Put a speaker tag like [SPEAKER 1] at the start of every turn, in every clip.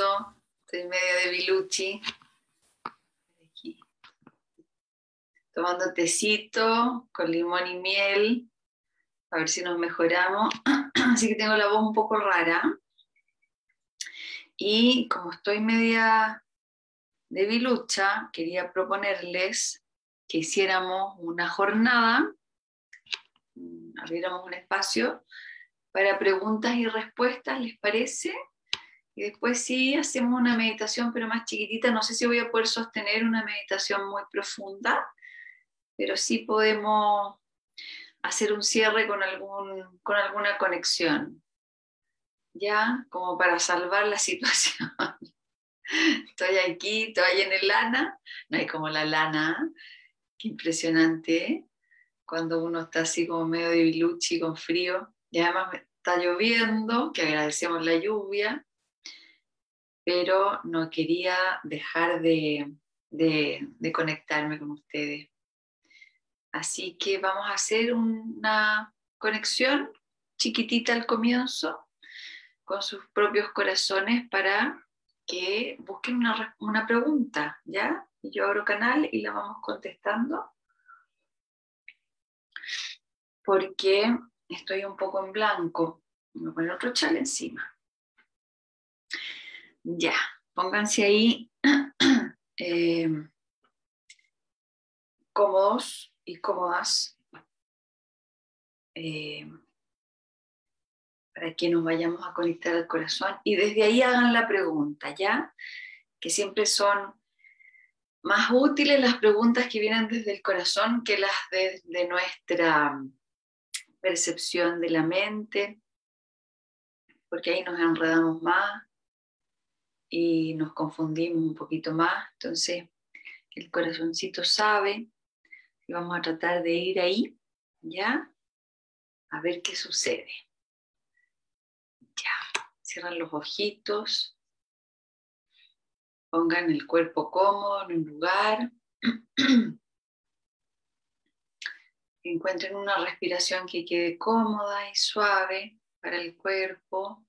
[SPEAKER 1] Estoy medio de biluchi. Tomando tecito con limón y miel. A ver si nos mejoramos. Así que tengo la voz un poco rara. Y como estoy media de bilucha, quería proponerles que hiciéramos una jornada, abriéramos un espacio para preguntas y respuestas, ¿les parece? Y después sí hacemos una meditación, pero más chiquitita. No sé si voy a poder sostener una meditación muy profunda, pero sí podemos hacer un cierre con, algún, con alguna conexión, ¿ya? Como para salvar la situación. Estoy aquí, estoy en el lana, no hay como la lana, qué impresionante, ¿eh? cuando uno está así como medio de biluchi con frío, y además está lloviendo, que agradecemos la lluvia, pero no quería dejar de, conectarme con ustedes. Así que vamos a hacer una conexión chiquitita al comienzo con sus propios corazones para que busquen una, pregunta, ¿ya? Yo abro canal y la vamos contestando. Porque estoy un poco en blanco. Voy a poner otro chal encima. Ya, pónganse ahí eh, cómodos y cómodas. Eh, para que nos vayamos a conectar al corazón. Y desde ahí hagan la pregunta, ¿ya? Que siempre son más útiles las preguntas que vienen desde el corazón que las de, de nuestra percepción de la mente, porque ahí nos enredamos más y nos confundimos un poquito más. Entonces, el corazoncito sabe y vamos a tratar de ir ahí, ¿ya? A ver qué sucede. Ya, cierran los ojitos, pongan el cuerpo cómodo en un lugar. Encuentren una respiración que quede cómoda y suave para el cuerpo.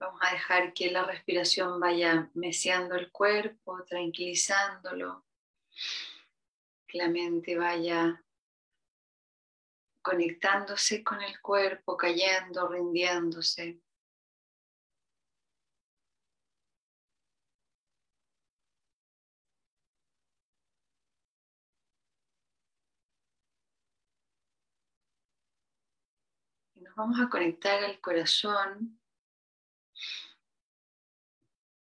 [SPEAKER 1] Vamos a dejar que la respiración vaya meciendo el cuerpo, tranquilizándolo, que la mente vaya conectándose con el cuerpo, cayendo, rindiéndose. nos vamos a conectar al corazón,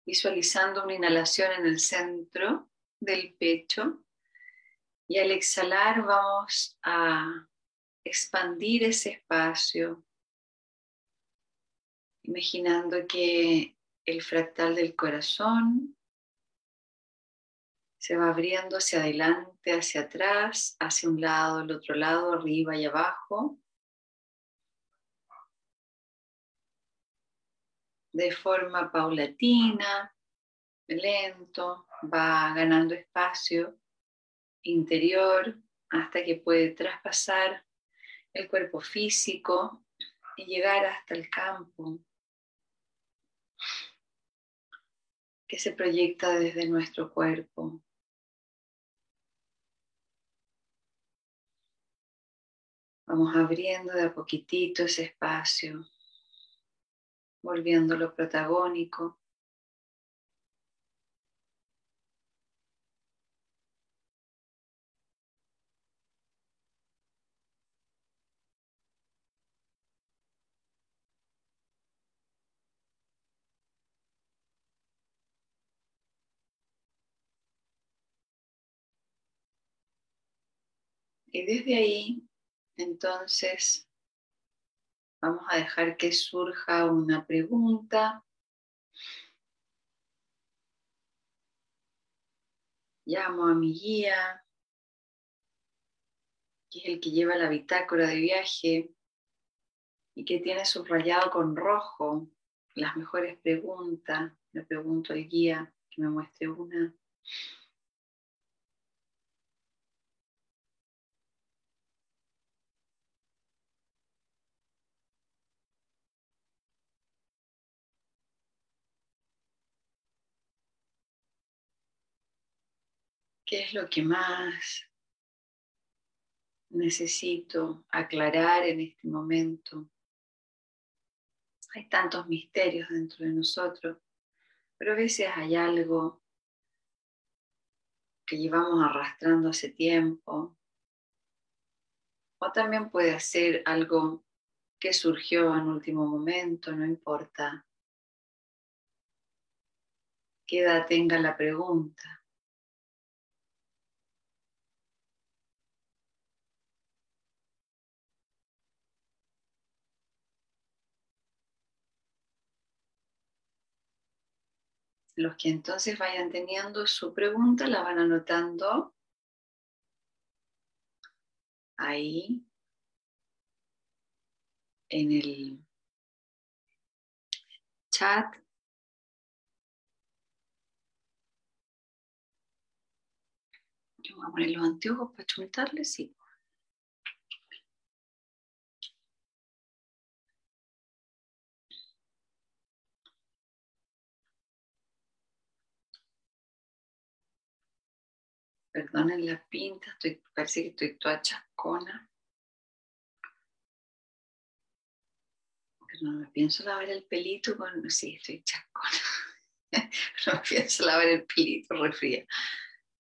[SPEAKER 1] visualizando una inhalación en el centro del pecho y al exhalar vamos a expandir ese espacio, imaginando que el fractal del corazón se va abriendo hacia adelante, hacia atrás, hacia un lado, el otro lado, arriba y abajo. De forma paulatina, lento, va ganando espacio interior hasta que puede traspasar el cuerpo físico y llegar hasta el campo que se proyecta desde nuestro cuerpo. Vamos abriendo de a poquitito ese espacio volviéndolo protagónico. Y desde ahí, entonces, Vamos a dejar que surja una pregunta. Llamo a mi guía, que es el que lleva la bitácora de viaje y que tiene subrayado con rojo las mejores preguntas. Le pregunto al guía que me muestre una. ¿Qué es lo que más necesito aclarar en este momento? Hay tantos misterios dentro de nosotros, pero a veces hay algo que llevamos arrastrando hace tiempo. O también puede ser algo que surgió en último momento, no importa qué edad tenga la pregunta. Los que entonces vayan teniendo su pregunta la van anotando ahí en el chat. Yo voy a poner los anteojos para chuntarles, sí. Perdonen la pinta, parece que estoy toda chascona. No me pienso lavar el pelito con. Sí, estoy chascona. no me pienso lavar el pelito, refría.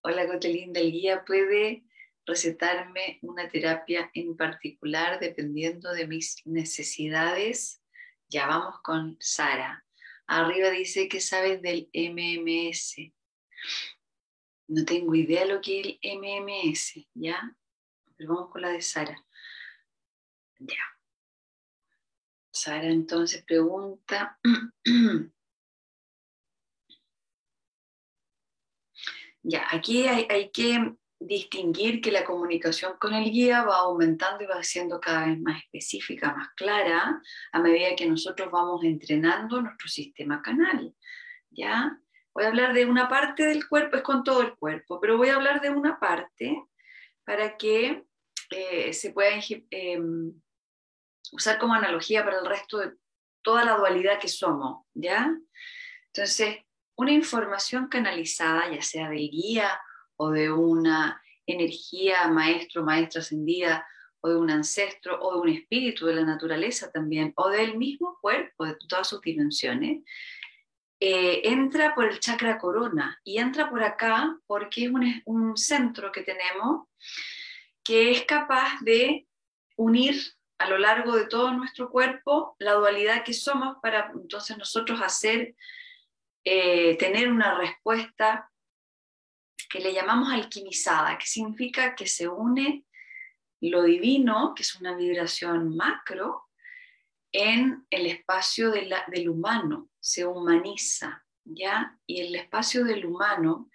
[SPEAKER 1] Hola, Cotelinda, el guía puede recetarme una terapia en particular dependiendo de mis necesidades. Ya vamos con Sara. Arriba dice que sabes del MMS. No tengo idea lo que es el MMS, ¿ya? Pero vamos con la de Sara. Ya. Sara entonces pregunta. ya, aquí hay, hay, que distinguir que la comunicación con el guía va aumentando y va siendo cada vez más específica, más clara, a medida que nosotros vamos entrenando nuestro sistema canal. ¿Ya? Voy a hablar de una parte del cuerpo, es con todo el cuerpo, pero voy a hablar de una parte para que eh, se pueda eh, usar como analogía para el resto de toda la dualidad que somos, ¿ya? Entonces, una información canalizada, ya sea del guía o de una energía maestro, maestra ascendida, o de un ancestro, o de un espíritu de la naturaleza también, o del mismo cuerpo, de todas sus dimensiones, eh, entra por el chakra corona y entra por acá porque es un, centro que tenemos que es capaz de unir a lo largo de todo nuestro cuerpo la dualidad que somos para entonces nosotros hacer, eh, tener una respuesta que le llamamos alquimizada, que significa que se une lo divino, que es una vibración macro, en el espacio del humano, se humaniza, ¿ya? Y el espacio del humano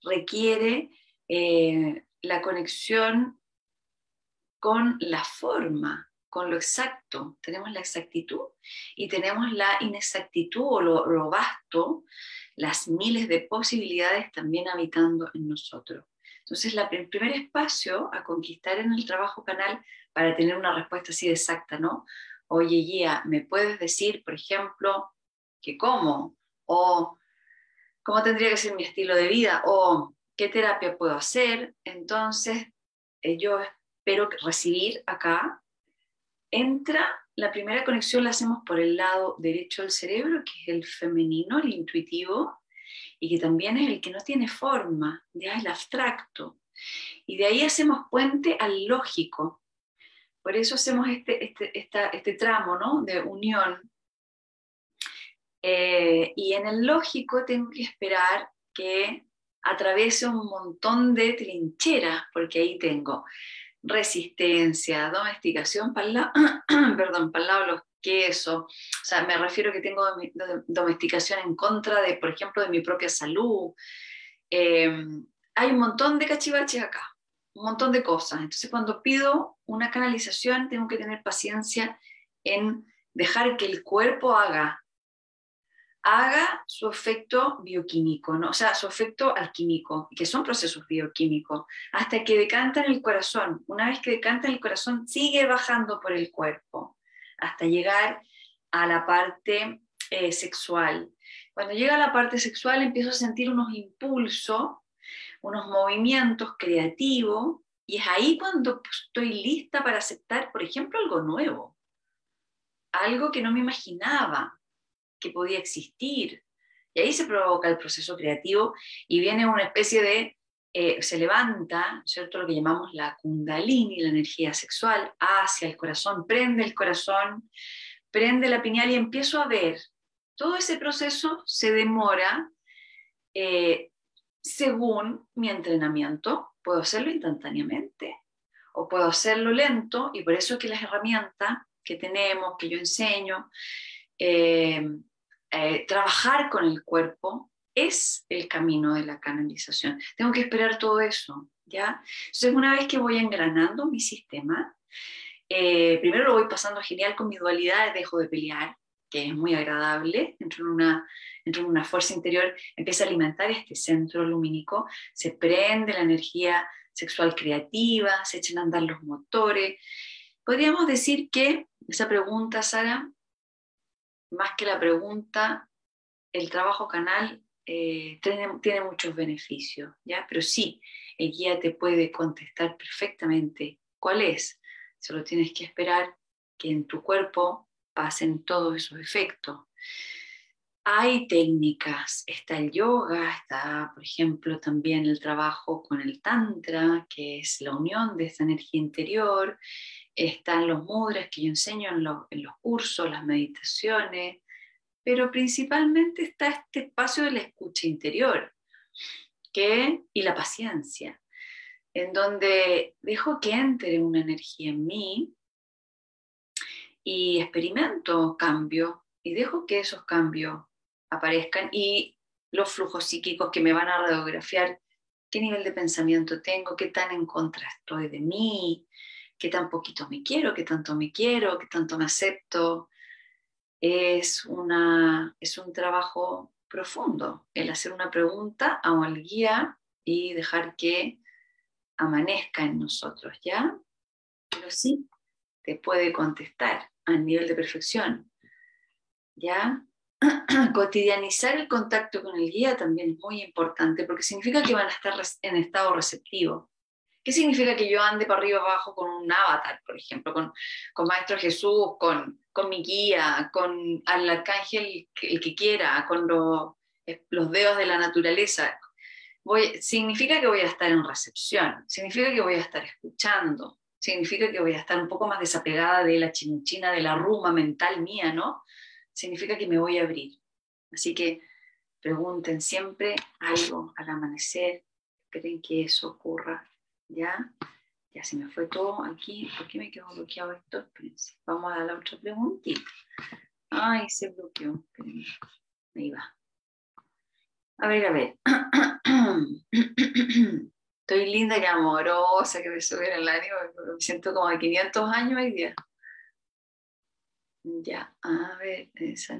[SPEAKER 1] requiere eh, la conexión con la forma, con lo exacto. Tenemos la exactitud y tenemos la inexactitud o lo, lo vasto, las miles de posibilidades también habitando en nosotros. Entonces, la, el primer espacio a conquistar en el trabajo canal para tener una respuesta así exacta, ¿no? Oye, guía, ¿me puedes decir, por ejemplo, que cómo? O cómo tendría que ser mi estilo de vida? O qué terapia puedo hacer? Entonces, eh, yo espero recibir acá. Entra, la primera conexión la hacemos por el lado derecho del cerebro, que es el femenino, el intuitivo, y que también es el que no tiene forma, ya es el abstracto. Y de ahí hacemos puente al lógico, por eso hacemos este, este, este tramo ¿no? de unión. Eh, y en el lógico tengo que esperar que atraviese un montón de trincheras, porque ahí tengo resistencia, domesticación, para perdón, los quesos, o sea, me refiero que tengo domesticación en contra de, por ejemplo, de mi propia salud. Eh, hay un montón de cachivaches acá un montón de cosas. Entonces, cuando pido una canalización, tengo que tener paciencia en dejar que el cuerpo haga, haga su efecto bioquímico, ¿no? o sea, su efecto alquímico, que son procesos bioquímicos, hasta que decanta en el corazón. Una vez que decanta en el corazón, sigue bajando por el cuerpo, hasta llegar a la parte eh, sexual. Cuando llega a la parte sexual, empiezo a sentir unos impulsos unos movimientos creativos y es ahí cuando estoy lista para aceptar, por ejemplo, algo nuevo, algo que no me imaginaba que podía existir. Y ahí se provoca el proceso creativo y viene una especie de, eh, se levanta, ¿cierto? Lo que llamamos la kundalini, la energía sexual, hacia el corazón, prende el corazón, prende la pineal y empiezo a ver. Todo ese proceso se demora eh, según mi entrenamiento. Puedo hacerlo instantáneamente o puedo hacerlo lento y por eso es que las herramientas que tenemos, que yo enseño, eh, eh, trabajar con el cuerpo es el camino de la canalización. Tengo que esperar todo eso, ¿ya? Entonces, una vez que voy engranando mi sistema, eh, primero lo voy pasando genial con mi dualidad, dejo de pelear, que es muy agradable, entro en una, entro en una fuerza interior, empieza a alimentar este centro lumínico, se prende la energía sexual creativa, se echan a andar los motores. Podríamos decir que esa pregunta, Sara, más que la pregunta, el trabajo canal eh, tiene, muchos beneficios, ¿ya? Pero sí, el guía te puede contestar perfectamente cuál es. Solo tienes que esperar que en tu cuerpo pasen todos esos efectos. Hay técnicas, está el yoga, está, por ejemplo, también el trabajo con el tantra, que es la unión de esta energía interior, están los mudras que yo enseño en los, cursos, las meditaciones, pero principalmente está este espacio de la escucha interior y la paciencia, en donde dejo que entre una energía en mí y experimento cambios y dejo que esos cambios aparezcan y los flujos psíquicos que me van a radiografiar qué nivel de pensamiento tengo, qué tan en contra estoy de mí, qué tan poquito me quiero, qué tanto me quiero, qué tanto me acepto. Es, una, es un trabajo profundo el hacer una pregunta a un guía y dejar que amanezca en nosotros, ¿ya? Pero sí, te puede contestar a nivel de perfección, ¿ya? Cotidianizar el contacto con el guía también es muy importante porque significa que van a estar en estado receptivo. ¿Qué significa que yo ande para arriba abajo con un avatar, por ejemplo, con, con Maestro Jesús, con, con mi guía, con al arcángel el que quiera, con eh, los dedos de la naturaleza? Voy, significa que voy a estar en recepción, significa que voy a estar escuchando, significa que voy a estar un poco más desapegada de la chinchina, de la ruma mental mía, ¿no? Significa que me voy a abrir. Así que pregunten siempre algo al amanecer, creen que eso ocurra ¿Ya? Ya se me fue todo aquí. ¿Por qué me quedó bloqueado esto? Vamos a la otra preguntita. Ay, se bloqueó. Ahí va. A ver, a ver. Estoy linda, que amorosa, que me sube el ánimo. Me siento como de 500 años hoy día. Ya, a ver, esa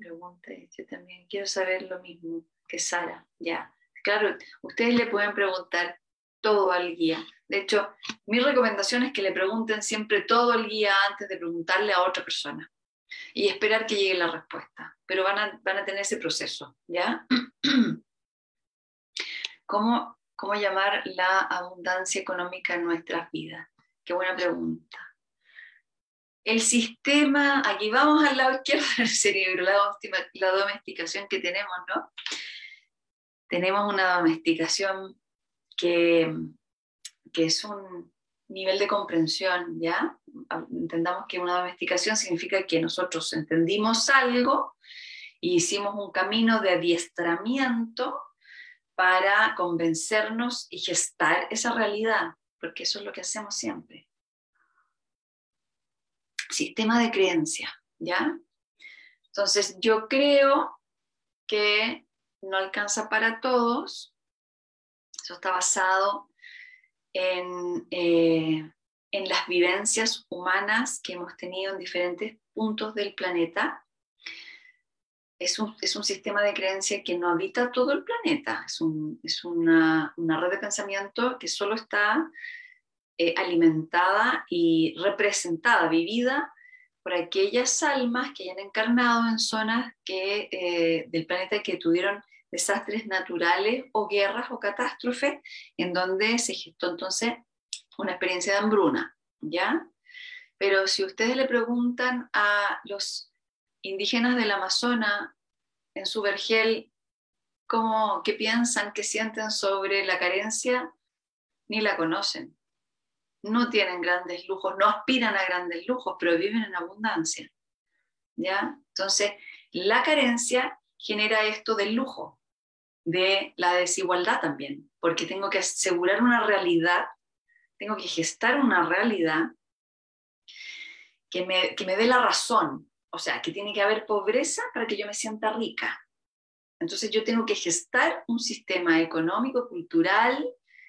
[SPEAKER 1] pregunta. Yo también quiero saber lo mismo que Sara. Ya, claro, ustedes le pueden preguntar todo al guía. De hecho, mi recomendación es que le pregunten siempre todo al guía antes de preguntarle a otra persona y esperar que llegue la respuesta. Pero van a, van a tener ese proceso, ¿ya? ¿Cómo, ¿Cómo llamar la abundancia económica en nuestras vidas? Qué buena pregunta. El sistema, aquí vamos al lado izquierdo del cerebro, la, domesticación que tenemos, ¿no? Tenemos una domesticación que, es un nivel de comprensión, ¿ya? Entendamos que una domesticación significa que nosotros entendimos algo y hicimos un camino de adiestramiento para convencernos y gestar esa realidad, porque eso es lo que hacemos siempre. Sistema de creencia, ¿ya? Entonces, yo creo que no alcanza para todos, eso está basado en, eh, en las vivencias humanas que hemos tenido en diferentes puntos del planeta. Es un, es un, sistema de creencia que no habita todo el planeta, es, un, es una, una, red de pensamiento que solo está eh, alimentada y representada, vivida por aquellas almas que hayan encarnado en zonas que, eh, del planeta que tuvieron desastres naturales o guerras o catástrofes, en donde se gestó entonces una experiencia de hambruna, ¿ya? Pero si ustedes le preguntan a los indígenas del Amazonas en su vergel cómo, qué piensan, qué sienten sobre la carencia, ni la conocen. No tienen grandes lujos, no aspiran a grandes lujos, pero viven en abundancia. ¿Ya? Entonces, la carencia genera esto del lujo, de la desigualdad también, porque tengo que asegurar una realidad, tengo que gestar una realidad que me, que me dé la razón, o sea, que tiene que haber pobreza para que yo me sienta rica. Entonces yo tengo que gestar un sistema económico, cultural,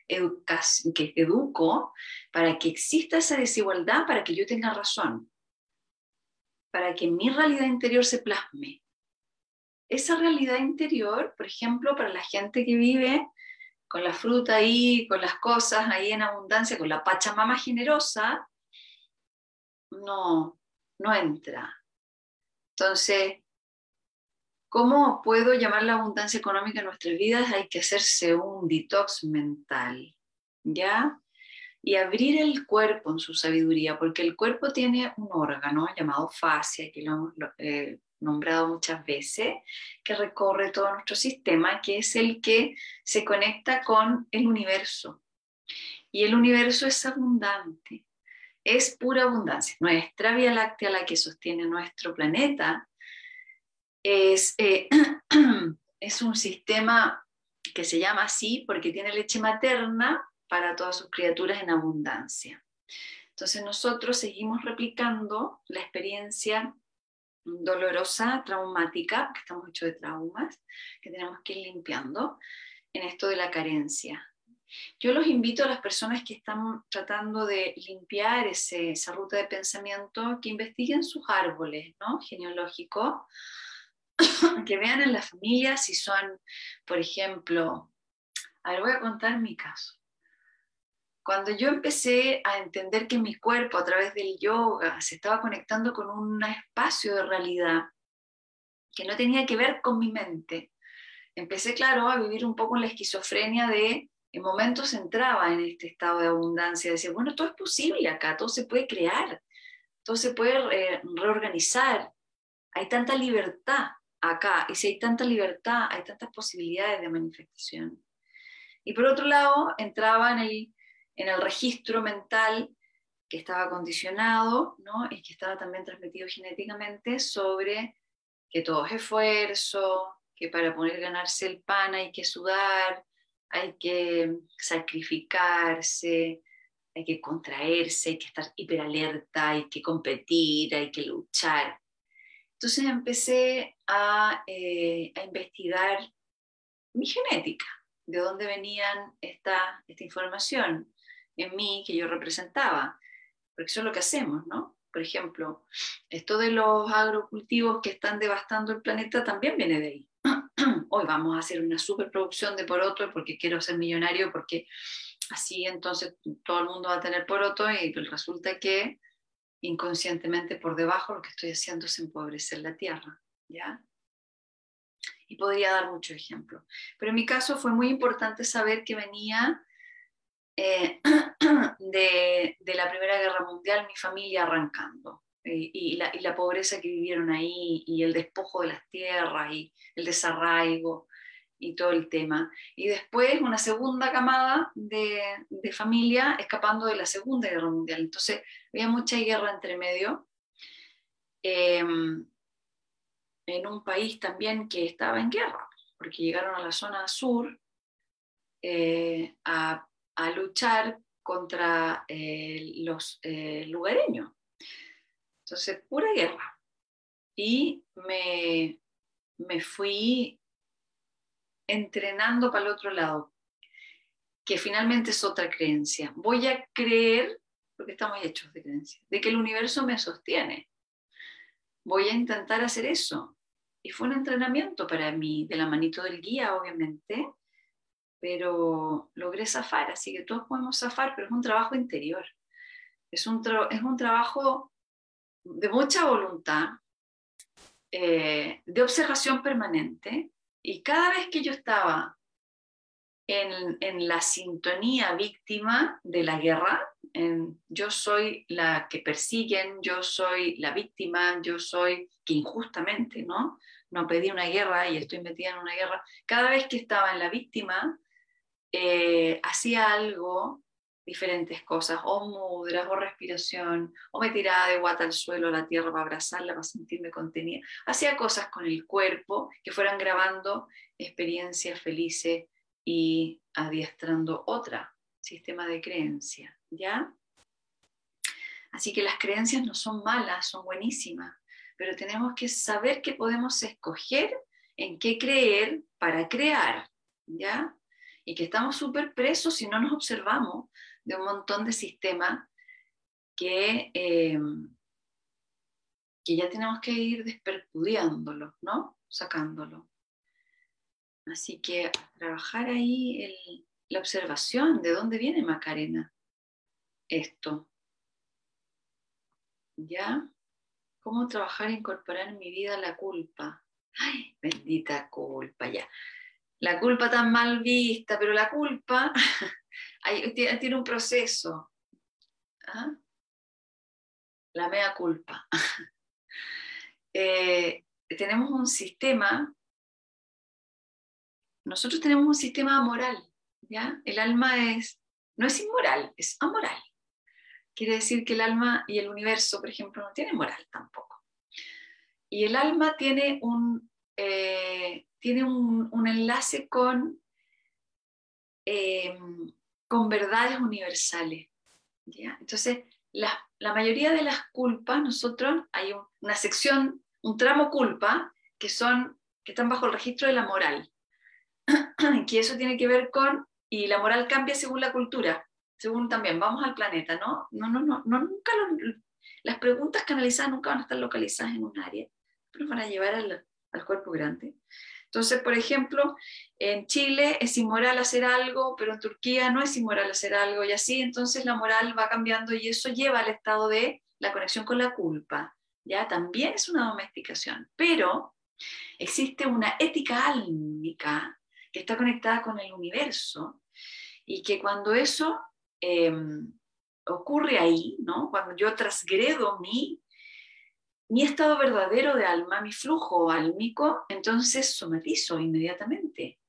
[SPEAKER 1] que educo, para que exista esa desigualdad, para que yo tenga razón, para que mi realidad interior se plasme. Esa realidad interior, por ejemplo, para la gente que vive con la fruta ahí, con las cosas ahí en abundancia, con la pachamama generosa, no, no entra. Entonces, ¿cómo puedo llamar la abundancia económica en nuestras vidas? Hay que hacerse un detox mental, ¿ya? Y abrir el cuerpo en su sabiduría, porque el cuerpo tiene un órgano llamado fascia, que lo hemos eh, nombrado muchas veces, que recorre todo nuestro sistema, que es el que se conecta con el universo. Y el universo es abundante es pura abundancia. Nuestra Vía Láctea, la que sostiene nuestro planeta, es, eh, es un sistema que se llama así porque tiene leche materna para todas sus criaturas en abundancia. Entonces nosotros seguimos replicando la experiencia dolorosa, traumática, que estamos hechos de traumas, que tenemos que ir limpiando en esto de la carencia. Yo los invito a las personas que están tratando de limpiar esa ruta de pensamiento que investiguen sus árboles ¿no? genealógicos, que vean en la familia si son, por ejemplo, a ver, voy a contar mi caso. Cuando yo empecé a entender que mi cuerpo a través del yoga se estaba conectando con un espacio de realidad que no tenía que ver con mi mente, empecé, claro, a vivir un poco en la esquizofrenia de en momentos entraba en este estado de abundancia, decía, bueno, todo es posible acá, todo se puede crear, todo se puede eh, reorganizar, hay tanta libertad acá, y si hay tanta libertad, hay tantas posibilidades de manifestación. Y por otro lado, entraba en el, en el registro mental que estaba condicionado ¿no? y que estaba también transmitido genéticamente sobre que todo es esfuerzo, que para poder ganarse el pan hay que sudar, hay que sacrificarse, hay que contraerse, hay que estar hiperalerta, hay que competir, hay que luchar. Entonces empecé a, eh, a investigar mi genética, de dónde venían esta, esta información en mí que yo representaba, porque eso es lo que hacemos, ¿no? Por ejemplo, esto de los agrocultivos que están devastando el planeta también viene de ahí hoy vamos a hacer una superproducción de poroto porque quiero ser millonario, porque así entonces todo el mundo va a tener poroto y resulta que inconscientemente por debajo lo que estoy haciendo es empobrecer la tierra, ¿ya? Y podría dar muchos ejemplos. Pero en mi caso fue muy importante saber que venía eh, de la Primera Guerra Mundial mi familia arrancando. Eh, y, la, pobreza que vivieron ahí y el despojo de las tierras y el desarraigo y todo el tema. Y después una segunda camada de, familia escapando de la Segunda Guerra Mundial. Entonces había mucha guerra entre medio. Em, en un país también que estaba en guerra, porque llegaron a la zona sur eh, a, luchar contra eh, los lugareños. Entonces, pura guerra. Y me, me fui entrenando para el otro lado, que finalmente es otra creencia. Voy a creer, porque estamos hechos de creencia, de que el universo me sostiene. Voy a intentar hacer eso. Y fue un entrenamiento para mí, de la manito del guía, obviamente, pero logré zafar, así que todos podemos zafar, pero es un trabajo interior. Es un, es un trabajo de mucha voluntad, eh, de observación permanente, Y cada vez que yo estaba en, la sintonía víctima de la guerra, en, yo soy la que persiguen, yo soy la víctima, yo soy que injustamente, ¿no? No pedí una guerra y estoy metida en una guerra. Cada vez que estaba en la víctima, eh, hacía algo, diferentes cosas, o mudras, o respiración, o me tiraba de guata al suelo a la tierra para abrazarla, para sentirme contenida. Hacía cosas con el cuerpo que fueran grabando experiencias felices y adiestrando otra sistema de creencia, ¿ya? Así que las creencias no son malas, son buenísimas, pero tenemos que saber que podemos escoger en qué creer para crear, ¿ya? Y que estamos súper presos si no nos observamos de un montón de sistemas que, eh, que ya tenemos que ir desperpudiándolos, ¿no? Sacándolo. Así que trabajar ahí la observación de dónde viene Macarena esto. ¿Ya? ¿Cómo trabajar e incorporar en mi vida la culpa? Ay, bendita culpa, ya. La culpa tan mal vista, pero la culpa tiene un proceso. ¿Ah? La mea culpa. Eh, tenemos un sistema nosotros tenemos un sistema moral, ¿ya? El alma es, no es inmoral, es amoral. Quiere decir que el alma y el universo, por ejemplo, no tienen moral tampoco. Y el alma tiene un, eh, tiene un, enlace con, eh, con verdades universales. ¿ya? Entonces, la, la, mayoría de las culpas, nosotros hay una sección, un tramo culpa, que, son, que están bajo el registro de la moral. que eso tiene que ver con, y la moral cambia según la cultura, según también, vamos al planeta, ¿no? No, no, no, no nunca las preguntas canalizadas nunca van a estar localizadas en un área, pero van a llevar al, al cuerpo grande. Entonces, por ejemplo, en Chile es inmoral hacer algo, pero en Turquía no es inmoral hacer algo y así, entonces la moral va cambiando y eso lleva al estado de la conexión con la culpa. Ya también es una domesticación, pero existe una ética álmica que está conectada con el universo y que cuando eso em, ocurre ahí, ¿no? cuando yo transgredo mi, mi estado verdadero de alma, mi flujo álmico, entonces somatizo inmediatamente.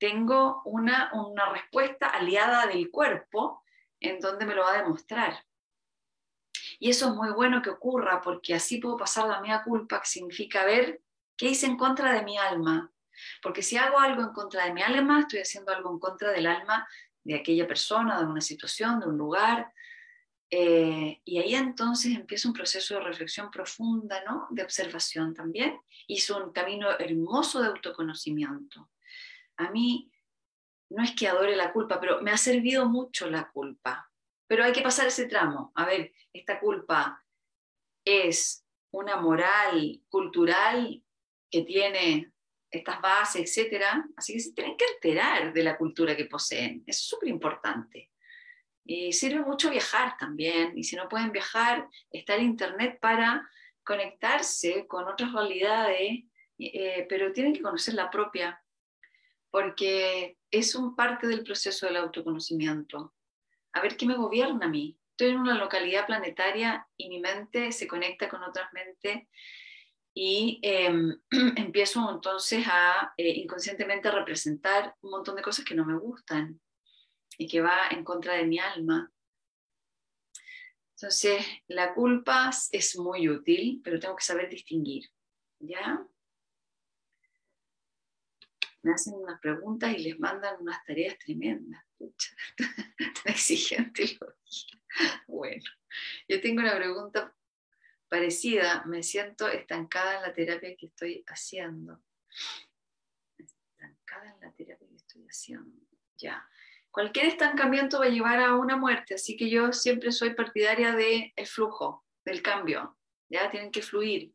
[SPEAKER 1] Tengo una, una respuesta aliada del cuerpo en donde me lo va a demostrar. Y eso es muy bueno que ocurra porque así puedo pasar la mía culpa, que significa ver qué hice en contra de mi alma, porque si hago algo en contra de mi alma, estoy haciendo algo en contra del alma de aquella persona, de una situación, de un lugar. Eh, y ahí entonces empieza un proceso de reflexión profunda, ¿no? de observación también, es un camino hermoso de autoconocimiento. A mí no es que adore la culpa, pero me ha servido mucho la culpa. Pero hay que pasar ese tramo. A ver, esta culpa es una moral cultural que tiene estas bases, etcétera. Así que se tienen que alterar de la cultura que poseen. Es súper importante. Y sirve mucho viajar también. Y si no pueden viajar, está el Internet para conectarse con otras realidades, eh, pero tienen que conocer la propia, porque es un parte del proceso del autoconocimiento. A ver qué me gobierna a mí. Estoy en una localidad planetaria y mi mente se conecta con otras mentes y em, empiezo entonces a eh, inconscientemente representar un montón de cosas que no me gustan y que va en contra de mi alma. Entonces, la culpa es muy útil, pero tengo que saber distinguir. ¿Ya? Me hacen unas preguntas y les mandan unas tareas tremendas. Exigente. Bueno, yo tengo una pregunta parecida, me siento estancada en la terapia que estoy haciendo. Estancada en la terapia que estoy haciendo. Ya. Cualquier estancamiento va a llevar a una muerte, así que yo siempre soy partidaria del flujo, del cambio. Ya tienen que fluir.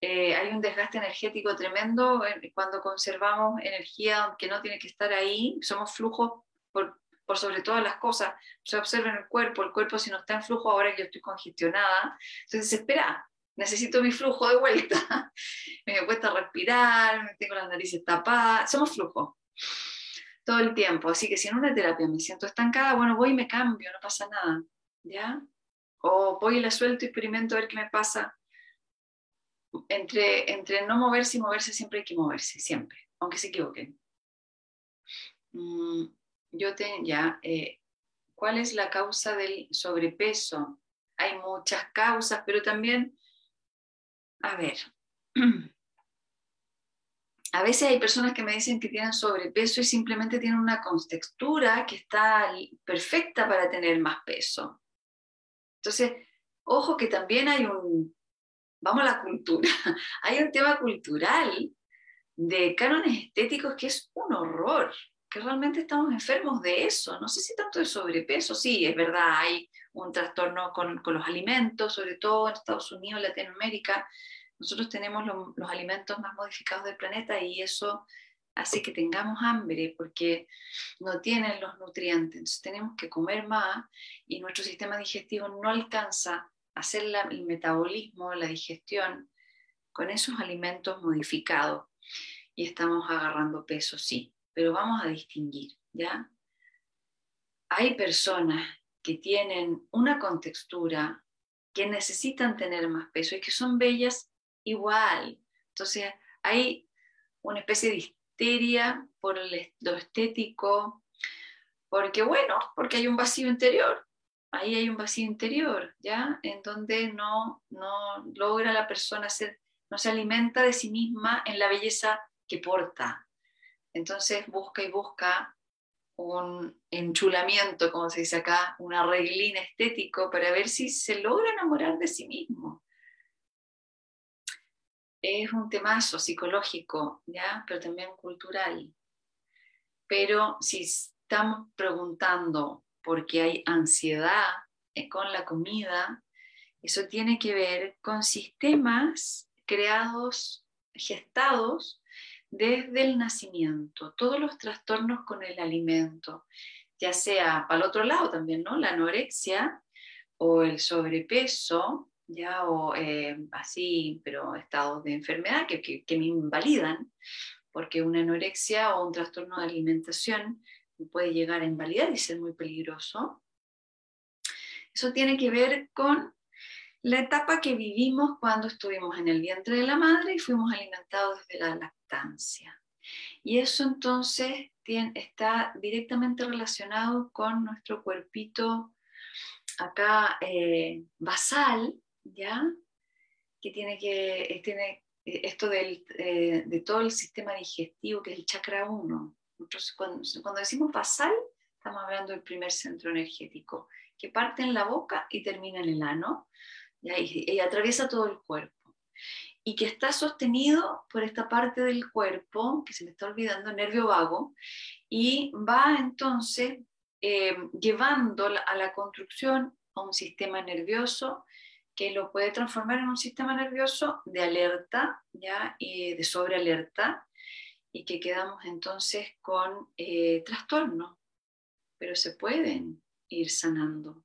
[SPEAKER 1] Eh, hay un desgaste energético tremendo cuando conservamos energía que no tiene que estar ahí. Somos flujos por sobre todas las cosas, se observa en el cuerpo, el cuerpo si no está en flujo, ahora yo estoy congestionada, entonces espera, necesito mi flujo de vuelta. me cuesta respirar, tengo las narices tapadas, somos flujo todo el tiempo. Así que si en una terapia me siento estancada, bueno, voy y me cambio, no pasa nada, ¿ya? O voy y la suelto y experimento a ver qué me pasa. Entre, entre no moverse y moverse siempre hay que moverse, siempre, aunque se equivoquen. Mm, yo tengo ya, eh, ¿cuál es la causa del sobrepeso? Hay muchas causas, pero también, a ver, a veces hay personas que me dicen que tienen sobrepeso y simplemente tienen una contextura que está perfecta para tener más peso. Entonces, ojo que también hay un, vamos a la cultura, hay un tema cultural de cánones estéticos que es un horror, que realmente estamos enfermos de eso. No sé si tanto de sobrepeso, sí, es verdad, hay un trastorno con, con los alimentos, sobre todo en Estados Unidos, Latinoamérica, nosotros tenemos los alimentos más modificados del planeta y eso hace que tengamos hambre porque no tienen los nutrientes. Entonces tenemos que comer más y nuestro sistema digestivo no alcanza a hacer el metabolismo, la digestión con esos alimentos modificados y estamos agarrando peso, sí, pero vamos a distinguir, ¿ya? Hay personas que tienen una contextura que necesitan tener más peso y que son bellas igual. Entonces hay una especie de histeria por lo estético, porque bueno, porque hay un vacío interior, ahí hay un vacío interior, ¿ya? En donde no, no logra la persona ser, no se alimenta de sí misma en la belleza que porta. Entonces busca y busca un enchulamiento, como se dice acá, un arreglín estético para ver si se logra enamorar de sí mismo es un temazo psicológico, ¿ya? pero también cultural. Pero si estamos preguntando por qué hay ansiedad eh, con la comida, eso tiene que ver con sistemas creados, gestados desde el nacimiento, todos los trastornos con el alimento, ya sea para el otro lado también, ¿no? La anorexia o el sobrepeso, ya o eh, así, pero estados de enfermedad que, que, me invalidan, porque una anorexia o un trastorno de alimentación puede llegar a invalidar y ser muy peligroso. Eso tiene que ver con la etapa que vivimos cuando estuvimos en el vientre de la madre y fuimos alimentados desde la lactancia. Y eso entonces está directamente relacionado con nuestro cuerpito acá eh, basal, ¿ya? Que tiene que, eh, tiene eh, esto del, eh, de todo el sistema digestivo, que es el chakra 1. cuando, cuando decimos basal, estamos hablando del primer centro energético, que parte en la boca y termina en el ano, Y, y atraviesa todo el cuerpo y que está sostenido por esta parte del cuerpo, que se me está olvidando, nervio vago, y va entonces llevando a la construcción a un sistema nervioso que lo puede transformar en un sistema nervioso de alerta ¿ya? de sobrealerta y que quedamos entonces con eh, trastornos, pero se pueden ir sanando.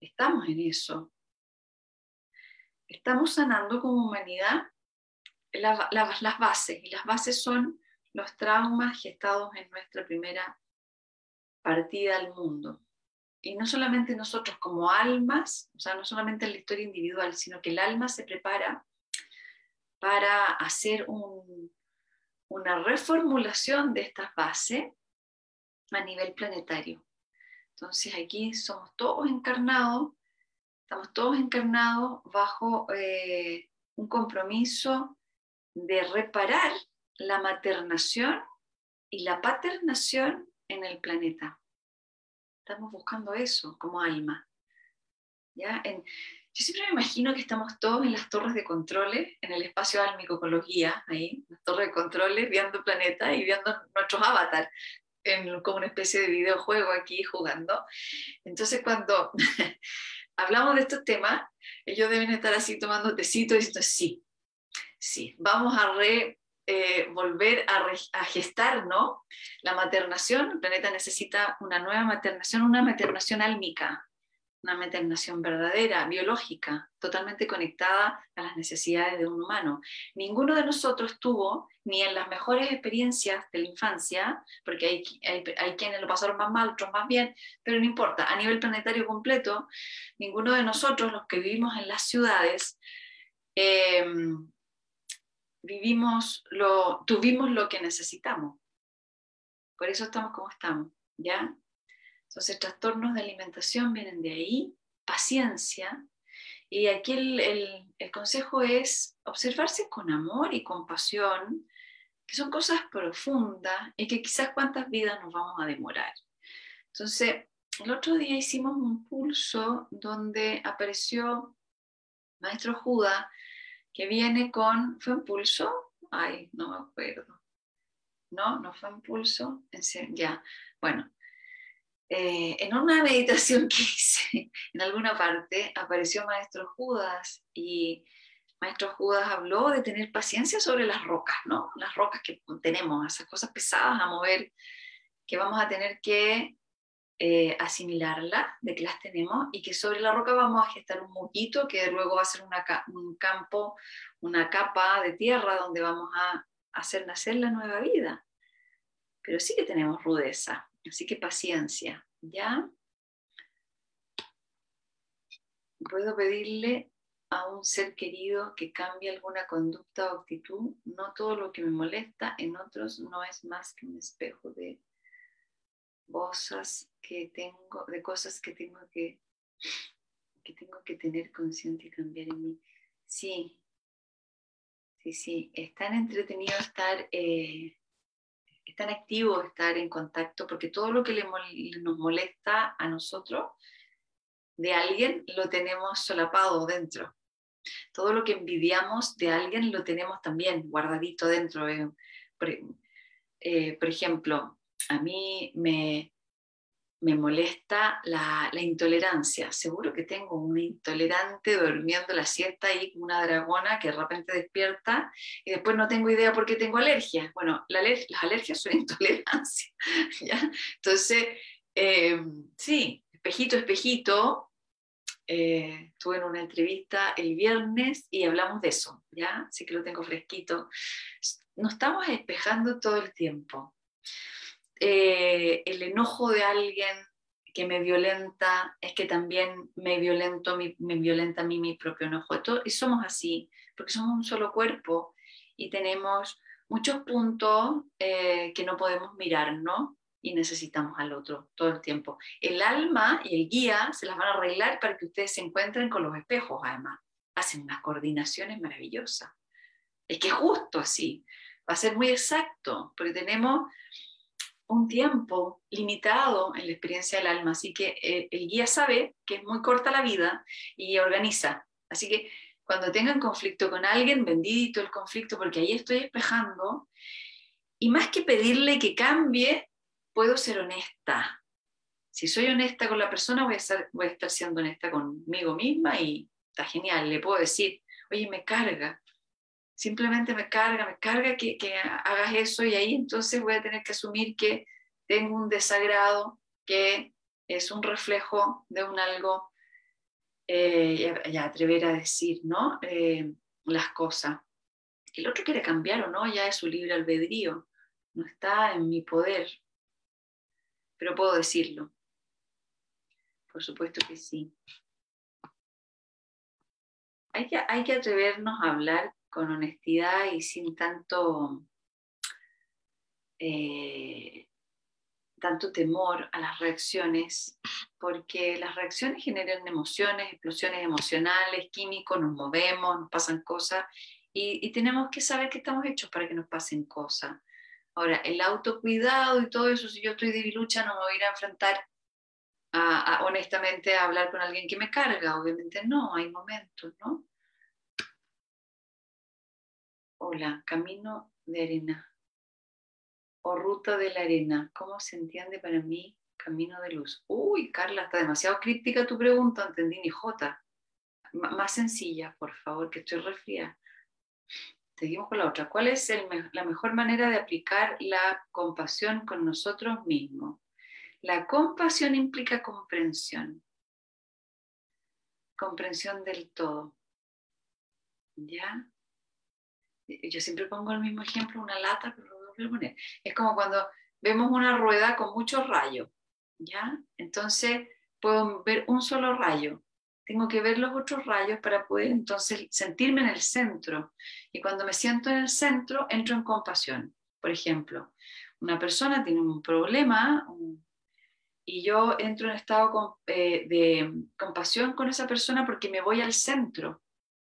[SPEAKER 1] Estamos en eso. Estamos sanando como humanidad las bases, y las bases son los traumas gestados en nuestra primera partida al mundo y no solamente nosotros como almas, o sea, no solamente en la historia individual, sino que el alma se prepara para hacer una reformulación de estas bases a nivel planetario. Entonces aquí somos todos encarnados, estamos todos encarnados bajo eh, un compromiso de reparar la maternación y la paternación en el planeta. Estamos buscando eso como alma. ¿Ya? yo siempre me imagino que estamos todos en las torres de controles, en el espacio álmico con los guías, ahí, las torres de controles, viendo el planeta y viendo nuestros avatars, en, como una especie de videojuego aquí jugando. Entonces, cuando hablamos de estos temas, ellos deben estar así tomando tecito y diciendo, sí, sí, vamos a re eh, volver a, gestar ¿no? la maternación. El planeta necesita una nueva maternación, una maternación álmica, una maternación verdadera, biológica, totalmente conectada a las necesidades de un humano. Ninguno de nosotros tuvo, ni en las mejores experiencias de la infancia, porque hay, hay, quienes lo pasaron más mal, otros más bien, pero no importa, a nivel planetario completo, ninguno de nosotros, los que vivimos en las ciudades, em, vivimos lo, tuvimos lo que necesitamos. Por eso estamos como estamos, ¿ya? Entonces, trastornos de alimentación vienen de ahí, paciencia. Y aquí el, consejo es observarse con amor y compasión, que son cosas profundas y que quizás cuántas vidas nos vamos a demorar. Entonces, el otro día hicimos un pulso donde apareció Maestro Judas, que viene con, ¿fue un pulso? Ay, no me acuerdo. No, no fue un pulso. Ya, bueno, eh, en una meditación que hice en alguna parte apareció Maestro Judas y Maestro Judas habló de tener paciencia sobre las rocas, ¿no? Las rocas que tenemos, esas cosas pesadas a mover, que vamos a tener que eh, asimilarlas, de que las tenemos, y que sobre la roca vamos a gestar un moquito que luego va a ser un campo, una capa de tierra donde vamos a hacer nacer la nueva vida. Pero sí que tenemos rudeza, Así que paciencia, ¿ya? Puedo pedirle a un ser querido que cambie alguna conducta o actitud. No todo lo que me molesta en otros no es más que un espejo de cosas que tengo, de cosas que tengo que, que tengo que tener consciente y cambiar en mí. Sí, sí, sí. Es tan entretenido estar eh, es tan activo estar en contacto, porque todo lo que nos molesta a nosotros de alguien lo tenemos solapado dentro. Todo lo que envidiamos de alguien lo tenemos también guardadito dentro. Eh, por ejemplo, a mí me, me molesta la, intolerancia. Seguro que tengo una intolerante durmiendo la siesta como una dragona que de repente despierta y después no tengo idea por qué tengo alergias. Bueno, las alergias son intolerancia. Entonces, eh, sí, espejito, espejito. Eh, estuve en una entrevista el viernes y hablamos de eso, ¿ya? Así que lo tengo fresquito. Nos estamos espejando todo el tiempo. Eh, el enojo de alguien que me violenta es que también me, violento, me violenta a mí mi propio enojo. Y somos así, porque somos un solo cuerpo y tenemos muchos puntos eh, que no podemos mirar, ¿no? Y necesitamos al otro todo el tiempo. El alma y el guía se las van a arreglar para que ustedes se encuentren con los espejos, además. Hacen unas coordinaciones maravillosas. Es que justo así. Va a ser muy exacto, porque tenemos un tiempo limitado en la experiencia del alma, así que eh, el guía sabe que es muy corta la vida y organiza. Así que cuando tengan conflicto con alguien, bendito el conflicto, porque ahí estoy espejando, y más que pedirle que cambie, puedo ser honesta. Si soy honesta con la persona, voy a, voy a estar siendo honesta conmigo misma y está genial. Le puedo decir, oye, me carga, simplemente me carga, me carga que, hagas eso y ahí entonces voy a tener que asumir que tengo un desagrado que es un reflejo de un algo, eh, ya, atrever a decir, ¿no? Eh, las cosas. El otro quiere cambiar o no, ya es su libre albedrío, no está en mi poder, pero puedo decirlo. Por supuesto que sí. Hay que, hay que atrevernos a hablar con honestidad y sin tanto, eh, tanto temor a las reacciones, porque las reacciones generan emociones, explosiones emocionales, químicos, nos movemos, nos pasan cosas y, tenemos que saber que estamos hechos para que nos pasen cosas. Ahora, el autocuidado y todo eso, si yo estoy de lucha, no me voy a ir a enfrentar honestamente a hablar con alguien que me carga, obviamente no, hay momentos, ¿no? Hola, camino de arena o ruta de la arena. ¿Cómo se entiende para mí camino de luz? Uy, Carla, está demasiado críptica tu pregunta, entendí ni jota. más sencilla, por favor, que estoy resfriada. Seguimos con la otra. ¿Cuál es la mejor manera de aplicar la compasión con nosotros mismos? La compasión implica comprensión. comprensión del todo. ¿Ya? Yo siempre pongo el mismo ejemplo, una lata, pero lo voy poner. Es como cuando vemos una rueda con muchos rayos, ¿ya? Entonces puedo ver un solo rayo. Tengo que ver los otros rayos para poder entonces sentirme en el centro. Y cuando me siento en el centro, entro en compasión. Por ejemplo, una persona tiene un problema y yo entro en estado eh, de compasión con esa persona porque me voy al centro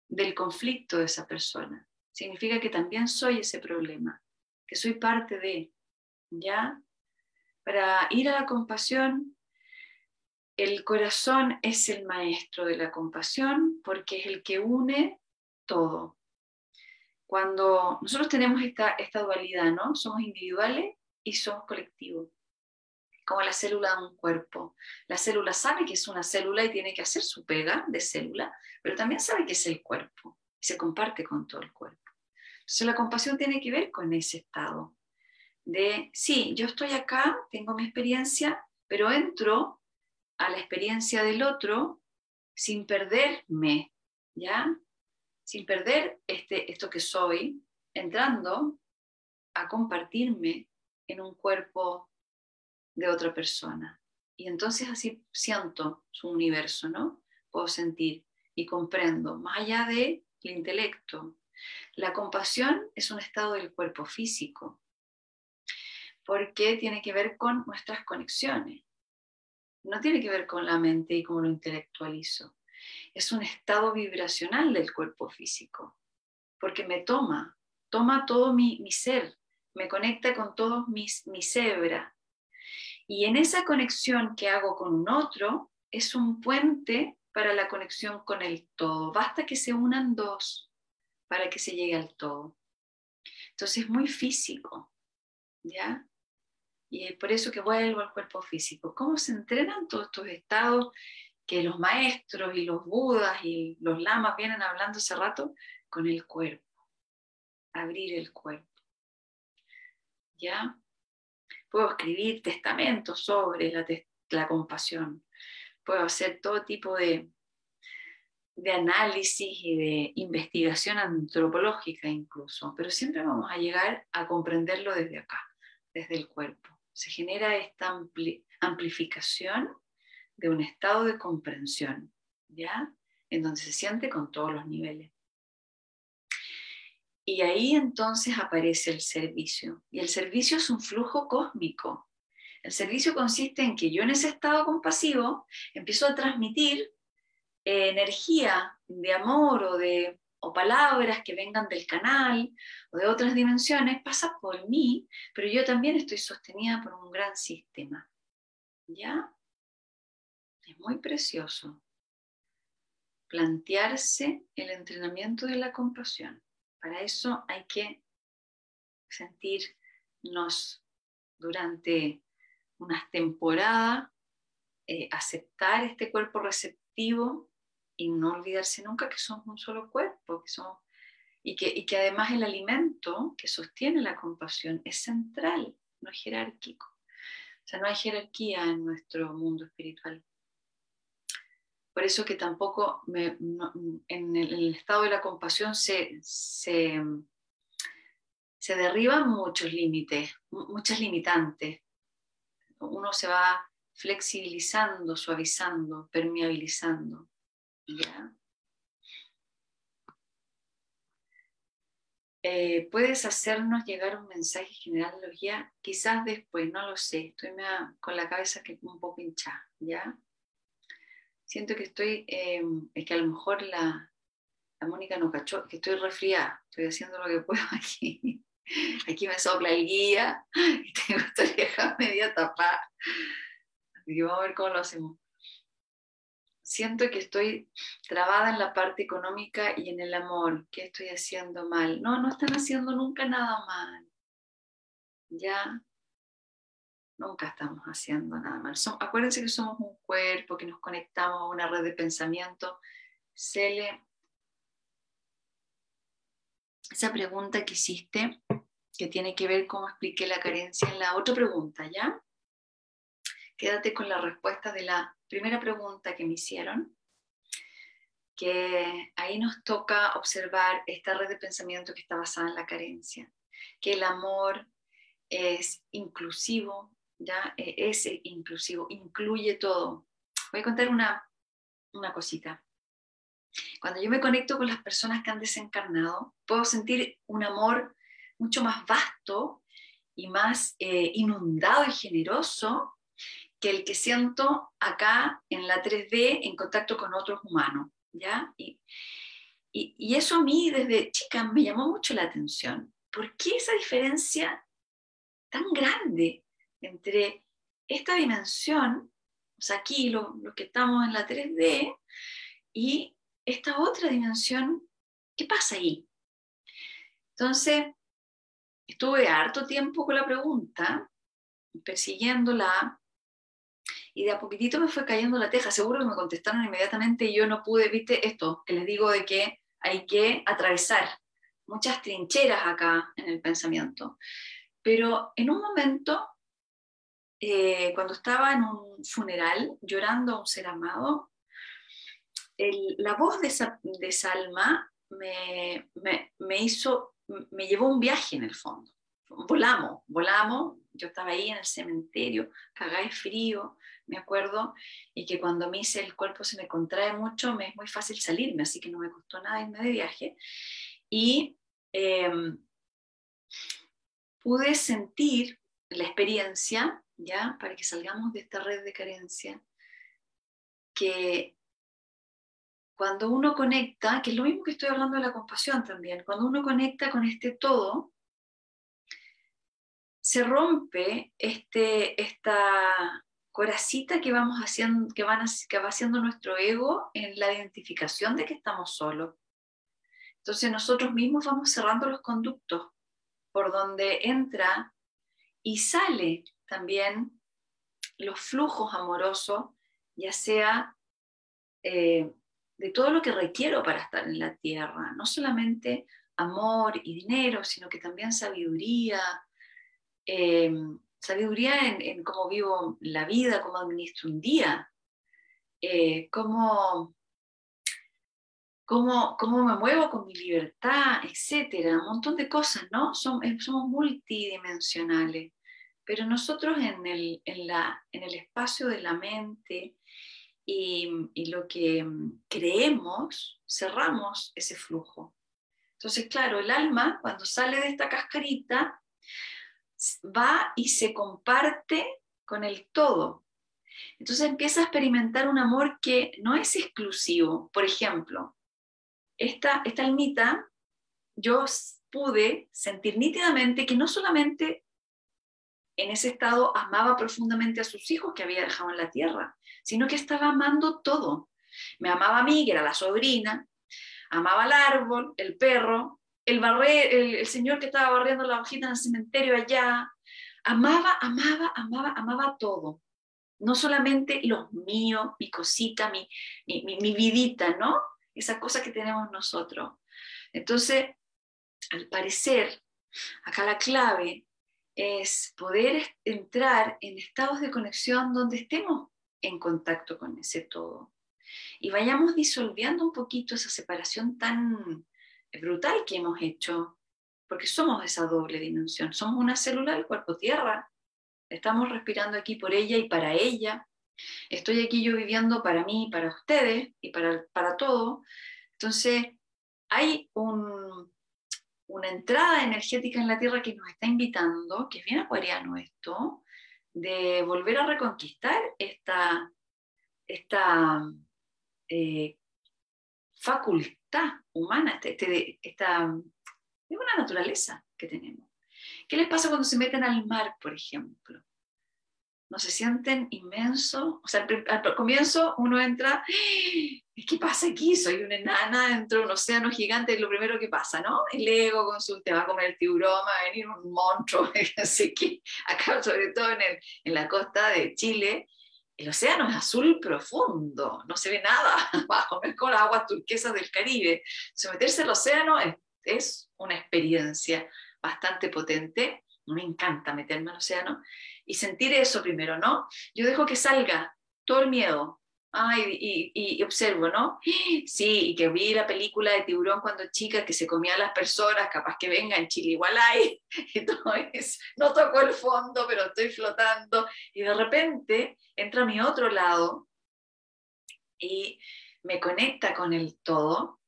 [SPEAKER 1] del conflicto de esa persona. Significa que también soy ese problema, que soy parte de, ¿ya? Para ir a la compasión, el corazón es el maestro de la compasión porque es el que une todo. Cuando nosotros tenemos esta, esta dualidad, ¿no? Somos individuales y somos colectivos, como la célula de un cuerpo. La célula sabe que es una célula y tiene que hacer su pega de célula, pero también sabe que es el cuerpo y se comparte con todo el cuerpo. Entonces la compasión tiene que ver con ese estado de, sí, yo estoy acá, tengo mi experiencia, pero entro a la experiencia del otro sin perderme, ¿ya? Sin perder este, esto que soy, entrando a compartirme en un cuerpo de otra persona. Y entonces así siento su universo, ¿no? Puedo sentir y comprendo, más allá del intelecto. La compasión es un estado del cuerpo físico, porque tiene que ver con nuestras conexiones. No tiene que ver con la mente y cómo lo intelectualizo. Es un estado vibracional del cuerpo físico, porque me toma, toma todo mi, ser, me conecta con todos mis, mi hebras. Y en esa conexión que hago con un otro, es un puente para la conexión con el todo. Basta que se unan dos para que se llegue al todo. Entonces es muy físico, ¿ya? Y es por eso que vuelvo al cuerpo físico. ¿Cómo se entrenan todos estos estados que los maestros y los budas y los lamas vienen hablando hace rato? Con el cuerpo. Abrir el cuerpo. ¿Ya? Puedo escribir testamentos sobre la, la compasión. Puedo hacer todo tipo de, de análisis y de investigación antropológica incluso, pero siempre vamos a llegar a comprenderlo desde acá, desde el cuerpo se genera esta amplificación de un estado de comprensión, ¿ya? En donde se siente con todos los niveles. Y ahí entonces aparece el servicio. Y el servicio es un flujo cósmico. El servicio consiste en que yo en ese estado compasivo empiezo a transmitir eh, energía de amor o de palabras que vengan del canal o de otras dimensiones, pasa por mí, pero yo también estoy sostenida por un gran sistema. ¿Ya? Es muy precioso plantearse el entrenamiento de la compasión. Para eso hay que sentirnos durante unas temporadas, eh, aceptar este cuerpo receptivo y no olvidarse nunca que somos un solo cuerpo, que somos, y, que, y que además el alimento que sostiene la compasión es central, no es jerárquico. O sea, no hay jerarquía en nuestro mundo espiritual. Por eso que tampoco en, el, estado de la compasión se, se, se derriban muchos límites, muchas limitantes. Uno se va flexibilizando, suavizando, permeabilizando. Eh, puedes hacernos llegar un mensaje general de los quizás después, no lo sé, estoy con la cabeza que un poco hinchada, ¿ya? Siento que estoy, em, es que a lo mejor la, la Mónica no cachó, que estoy resfriada, estoy haciendo lo que puedo aquí. Aquí me sopla el guía y tengo esta media tapada. Así que vamos a ver cómo lo hacemos siento que estoy trabada en la parte económica y en el amor, ¿qué estoy haciendo mal? No, no están haciendo nunca nada mal. Ya, nunca estamos haciendo nada mal. acuérdense que somos un cuerpo, que nos conectamos a una red de pensamiento. Cele, esa pregunta que hiciste, que tiene que ver cómo expliqué la carencia en la otra pregunta, ¿ya? Quédate con la respuesta de la primera pregunta que me hicieron. que ahí nos toca observar esta red de pensamiento que está basada en la carencia, que el amor es inclusivo, ¿ya? E, es inclusivo, incluye todo. Voy a contar una, una cosita. Cuando yo me conecto con las personas que han desencarnado, puedo sentir un amor mucho más vasto y más eh, inundado y generoso que el que siento acá en la 3D en contacto con otros humanos. ¿ya? Y, y, eso a mí desde chica me llamó mucho la atención. ¿Por qué esa diferencia tan grande entre esta dimensión, o sea, aquí los lo que estamos en la 3D, y esta otra dimensión? ¿Qué pasa ahí? Entonces, estuve harto tiempo con la pregunta, persiguiéndola, y de a poquitito me fue cayendo la teja. Seguro que me contestaron inmediatamente y yo no pude, viste, esto que les digo de que hay que atravesar muchas trincheras acá en el pensamiento. Pero en un momento, eh, cuando estaba en un funeral llorando a un ser amado, la voz de, de Salma me, me, me hizo, me llevó un viaje en el fondo. Volamos, volamos, yo estaba ahí en el cementerio, de frío, me acuerdo, y que cuando me hice el cuerpo se me contrae mucho, me es muy fácil salirme, así que no me costó nada irme de viaje. Y em, pude sentir la experiencia, ya, para que salgamos de esta red de carencia, que cuando uno conecta, que es lo mismo que estoy hablando de la compasión también, cuando uno conecta con este todo, se rompe este, esta, coracita que, vamos haciendo, que, van, que va haciendo nuestro ego en la identificación de que estamos solos. Entonces nosotros mismos vamos cerrando los conductos por donde entra y sale también los flujos amorosos, ya sea eh, de todo lo que requiero para estar en la tierra, no solamente amor y dinero, sino que también sabiduría, eh, sabiduría en, cómo vivo la vida, cómo administro un día, eh, cómo, cómo, cómo, me muevo con mi libertad, etcétera, un montón de cosas, ¿no? Somos, eh, somos multidimensionales, pero nosotros en el, en, la, en el espacio de la mente y, y lo que creemos, cerramos ese flujo. Entonces, claro, el alma, cuando sale de esta cascarita, va y se comparte con el todo. Entonces empieza a experimentar un amor que no es exclusivo. Por ejemplo, esta, esta almita, yo pude sentir nítidamente que no solamente en ese estado amaba profundamente a sus hijos que había dejado en la tierra, sino que estaba amando todo. Me amaba a mí, que era la sobrina, amaba al árbol, el perro, el, el, señor que estaba barriendo la hojita en el cementerio allá, amaba, amaba, amaba, amaba todo. No solamente los míos, mi cosita, mi, mi, mi vidita, ¿no? Esa cosa que tenemos nosotros. Entonces, al parecer, acá la clave es poder entrar en estados de conexión donde estemos en contacto con ese todo y vayamos disolviendo un poquito esa separación tan brutal que hemos hecho, porque somos esa doble dimensión, somos una célula del cuerpo tierra, estamos respirando aquí por ella y para ella, estoy aquí yo viviendo para mí, para ustedes y para, para todo, entonces hay un, una entrada energética en la tierra que nos está invitando, que es bien acuariano esto, de volver a reconquistar esta, esta eh, facultad humana, este, este, esta, es una naturaleza que tenemos. ¿Qué les pasa cuando se meten al mar, por ejemplo? ¿No se sienten inmensos? O sea, al, comienzo uno entra, ¡Ah! ¿qué pasa aquí? Soy una enana dentro de un océano gigante, es lo primero que pasa, ¿no? El ego con su, te va a comer el tiburón, va a venir un monstruo, así que acá, sobre todo en, el, en la costa de Chile, el océano es azul profundo, no se ve nada abajo, no es como las aguas turquesas del Caribe. Someterse al océano es, es una experiencia bastante potente. Me encanta meterme al océano y sentir eso primero, ¿no? Yo dejo que salga todo el miedo, Ay, y, observo, ¿no? Sí, y que vi la película de tiburón cuando chica que se comía a las personas, capaz que venga en Chile igual hay, entonces no toco el fondo, pero estoy flotando, y de repente entra mi otro lado y me conecta con el todo,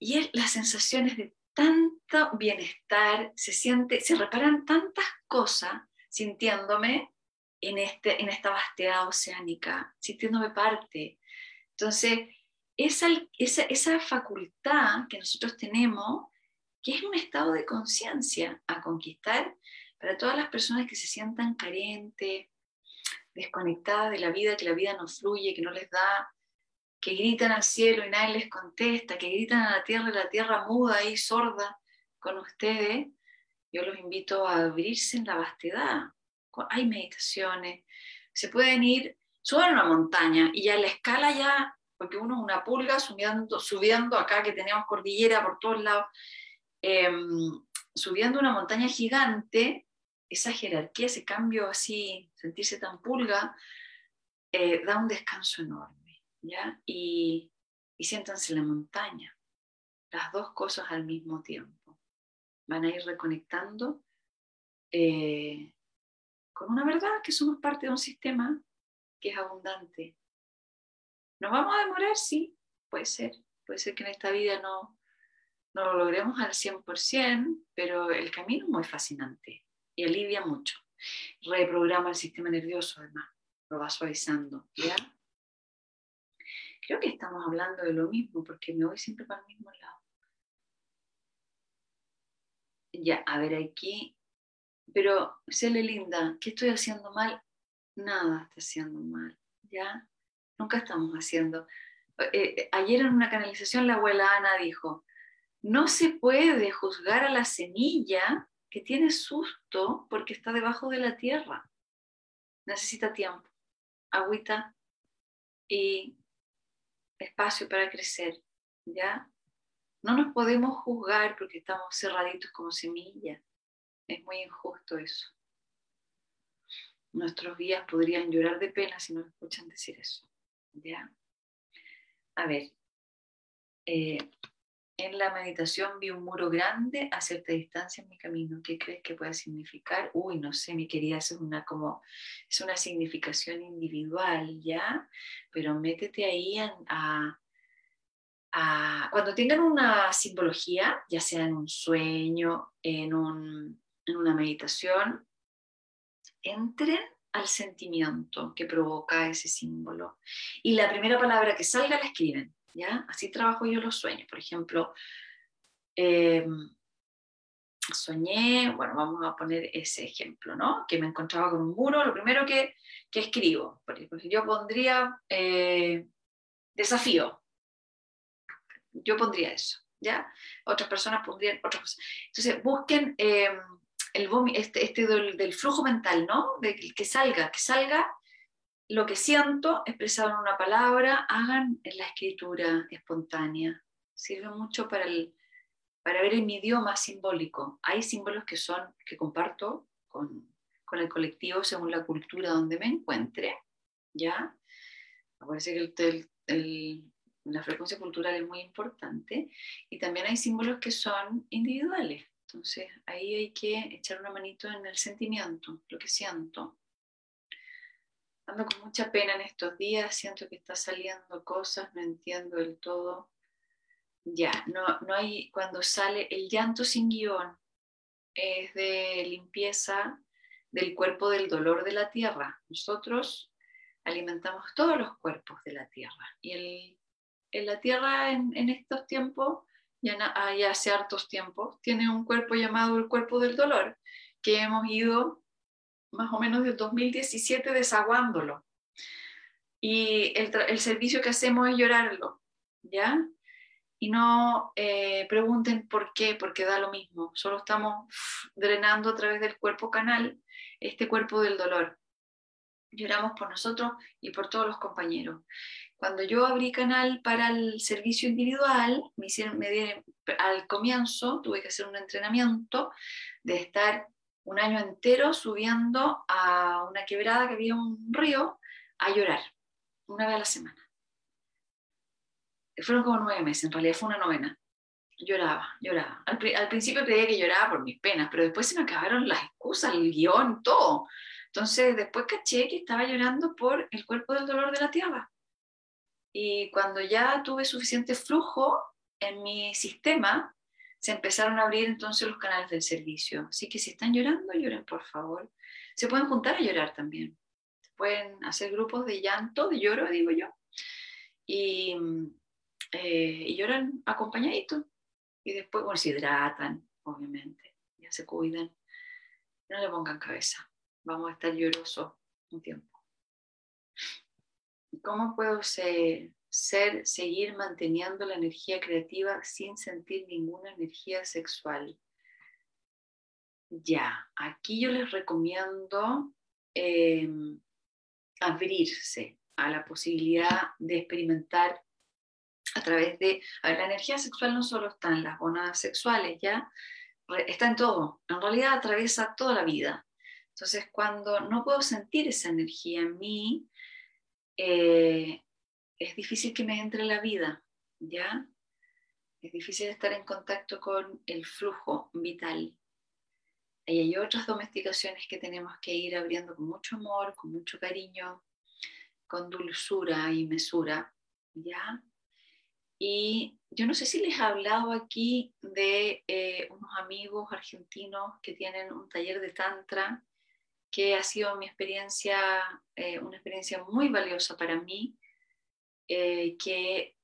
[SPEAKER 1] y es las sensaciones de tanto bienestar, se siente, se reparan tantas cosas sintiéndome en, este, en esta vastedad oceánica, sintiéndome parte. Entonces, esa, esa, esa facultad que nosotros tenemos, que es un estado de conciencia a conquistar para todas las personas que se sientan carentes, desconectadas de la vida, que la vida no fluye, que no les da, que gritan al cielo y nadie les contesta, que gritan a la tierra y la tierra muda y sorda con ustedes, yo los invito a abrirse en la vastedad, hay meditaciones, se pueden ir, suben una montaña y ya la escala ya, porque uno es una pulga subiendo, subiendo acá que tenemos cordillera por todos lados, em, subiendo una montaña gigante, esa jerarquía, ese cambio así, sentirse tan pulga, eh, da un descanso enorme, ¿ya? Y, y siéntanse en la montaña, las dos cosas al mismo tiempo. Van a ir reconectando eh, con una verdad que somos parte de un sistema que es abundante. ¿Nos vamos a demorar? Sí, puede ser. Puede ser que en esta vida no, no lo logremos al 100%, pero el camino es muy fascinante y alivia mucho. Reprograma el sistema nervioso, además, lo va suavizando. ¿ya? Creo que estamos hablando de lo mismo porque me voy siempre para el mismo lado. Ya, a ver, aquí pero, séle linda, ¿qué estoy haciendo mal? Nada está haciendo mal, ¿ya? Nunca estamos haciendo. Eh, eh, ayer en una canalización la abuela Ana dijo, no se puede juzgar a la semilla que tiene susto porque está debajo de la tierra. Necesita tiempo, agüita y espacio para crecer, ¿ya? No nos podemos juzgar porque estamos cerraditos como semillas. Es muy injusto eso. Nuestros guías podrían llorar de pena si nos escuchan decir eso. ¿Ya? A ver, eh, en la meditación vi un muro grande a cierta distancia en mi camino. ¿Qué crees que puede significar? Uy, no sé, mi querida, es una como es una significación individual, ¿ya? Pero métete ahí a, a, cuando tengan una simbología, ya sea en un sueño, en un en una meditación, entren al sentimiento que provoca ese símbolo. Y la primera palabra que salga la escriben, ¿ya? Así trabajo yo los sueños. Por ejemplo, em, soñé, bueno, vamos a poner ese ejemplo, ¿no? Que me encontraba con un muro, lo primero que, que escribo, porque yo pondría eh, desafío, yo pondría eso, ¿ya? Otras personas pondrían otras cosas. Entonces, busquen... Em, el este, este del, flujo mental, ¿no? De que salga, que salga lo que siento expresado en una palabra, hagan en la escritura espontánea. Sirve mucho para, el, para ver en mi idioma simbólico. Hay símbolos que son, que comparto con, con el colectivo según la cultura donde me encuentre, ¿ya? Me parece que el, la frecuencia cultural es muy importante. Y también hay símbolos que son individuales. Entonces ahí hay que echar una manito en el sentimiento, lo que siento. Ando con mucha pena en estos días, siento que está saliendo cosas, no entiendo del todo. Ya, no, no hay, cuando sale el llanto sin guion, es de limpieza del cuerpo del dolor de la tierra. Nosotros alimentamos todos los cuerpos de la tierra. Y el, en la tierra en, en estos tiempos ya, hace hartos tiempos, tiene un cuerpo llamado el cuerpo del dolor, que hemos ido más o menos desde 2017 desaguándolo. Y el, servicio que hacemos es llorarlo, ¿ya? Y no eh, pregunten por qué, porque da lo mismo. Solo estamos drenando a través del cuerpo canal este cuerpo del dolor. Lloramos por nosotros y por todos los compañeros. Cuando yo abrí canal para el servicio individual, me hicieron, me al comienzo tuve que hacer un entrenamiento de estar un año entero subiendo a una quebrada que había un río a llorar. una vez a la semana. Fueron como nueve meses, en realidad fue una novena. Lloraba, lloraba. Al, al principio creía que lloraba por mis penas, pero después se me acabaron las excusas, el guion, todo. Entonces después caché que estaba llorando por el cuerpo del dolor de la tierra. Y cuando ya tuve suficiente flujo en mi sistema, se empezaron a abrir entonces los canales del servicio. Así que si están llorando, lloren por favor. Se pueden juntar a llorar también. Se pueden hacer grupos de llanto, de lloro, digo yo. Y, eh, y lloran acompañaditos. Y después, bueno, se hidratan, obviamente. Ya se cuidan. No le pongan cabeza. Vamos a estar llorosos un tiempo. ¿Cómo puedo seguir manteniendo la energía creativa sin sentir ninguna energía sexual. Ya, aquí yo les recomiendo em, abrirse a la posibilidad de experimentar a través de, a ver, la energía sexual no solo está en las gonadas sexuales, ya, está en todo, en realidad atraviesa toda la vida. Entonces, cuando no puedo sentir esa energía en mí, eh, es difícil que me entre la vida, ¿ya? Es difícil estar en contacto con el flujo vital. Y hay otras domesticaciones que tenemos que ir abriendo con mucho amor, con mucho cariño, con dulzura y mesura, ¿ya? Y yo no sé si les he hablado aquí de eh, unos amigos argentinos que tienen un taller de tantra, que ha sido mi experiencia, eh, una experiencia muy valiosa para mí, eh, que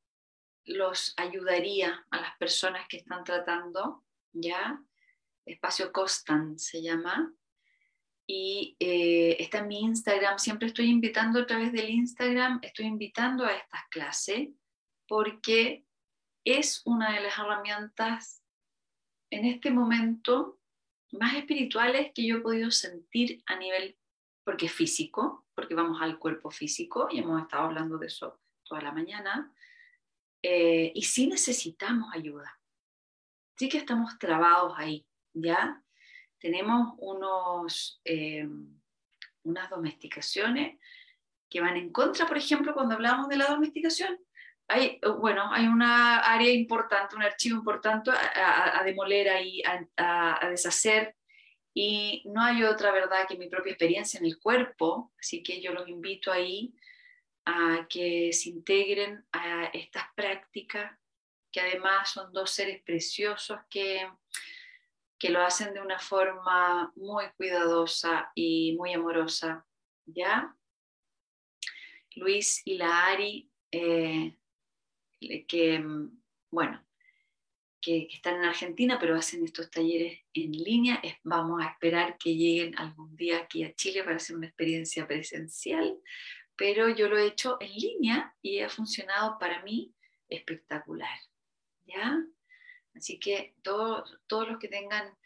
[SPEAKER 1] los ayudaría a las personas que están tratando, ¿ya? Espacio Costan se llama. Y eh, está en mi Instagram, siempre estoy invitando a través del Instagram, estoy invitando a estas clases porque es una de las herramientas en este momento más espirituales que yo he podido sentir a nivel, porque físico, porque vamos al cuerpo físico y hemos estado hablando de eso toda la mañana, eh, y sí necesitamos ayuda. Sí que estamos trabados ahí, ¿ya? Tenemos unos, eh, unas domesticaciones que van en contra, por ejemplo, cuando hablamos de la domesticación. Hay, bueno, hay una área importante, un archivo importante a, demoler ahí, a, a deshacer, y no hay otra verdad que mi propia experiencia en el cuerpo, así que yo los invito ahí a que se integren a estas prácticas, que además son dos seres preciosos que, que lo hacen de una forma muy cuidadosa y muy amorosa. ¿Ya? Luis y la Ari, eh, que, bueno, que, están en Argentina, pero hacen estos talleres en línea. vamos a esperar que lleguen algún día aquí a Chile para hacer una experiencia presencial, pero yo lo he hecho en línea y ha funcionado para mí espectacular. ¿Ya? Así que todos, todos los que tengan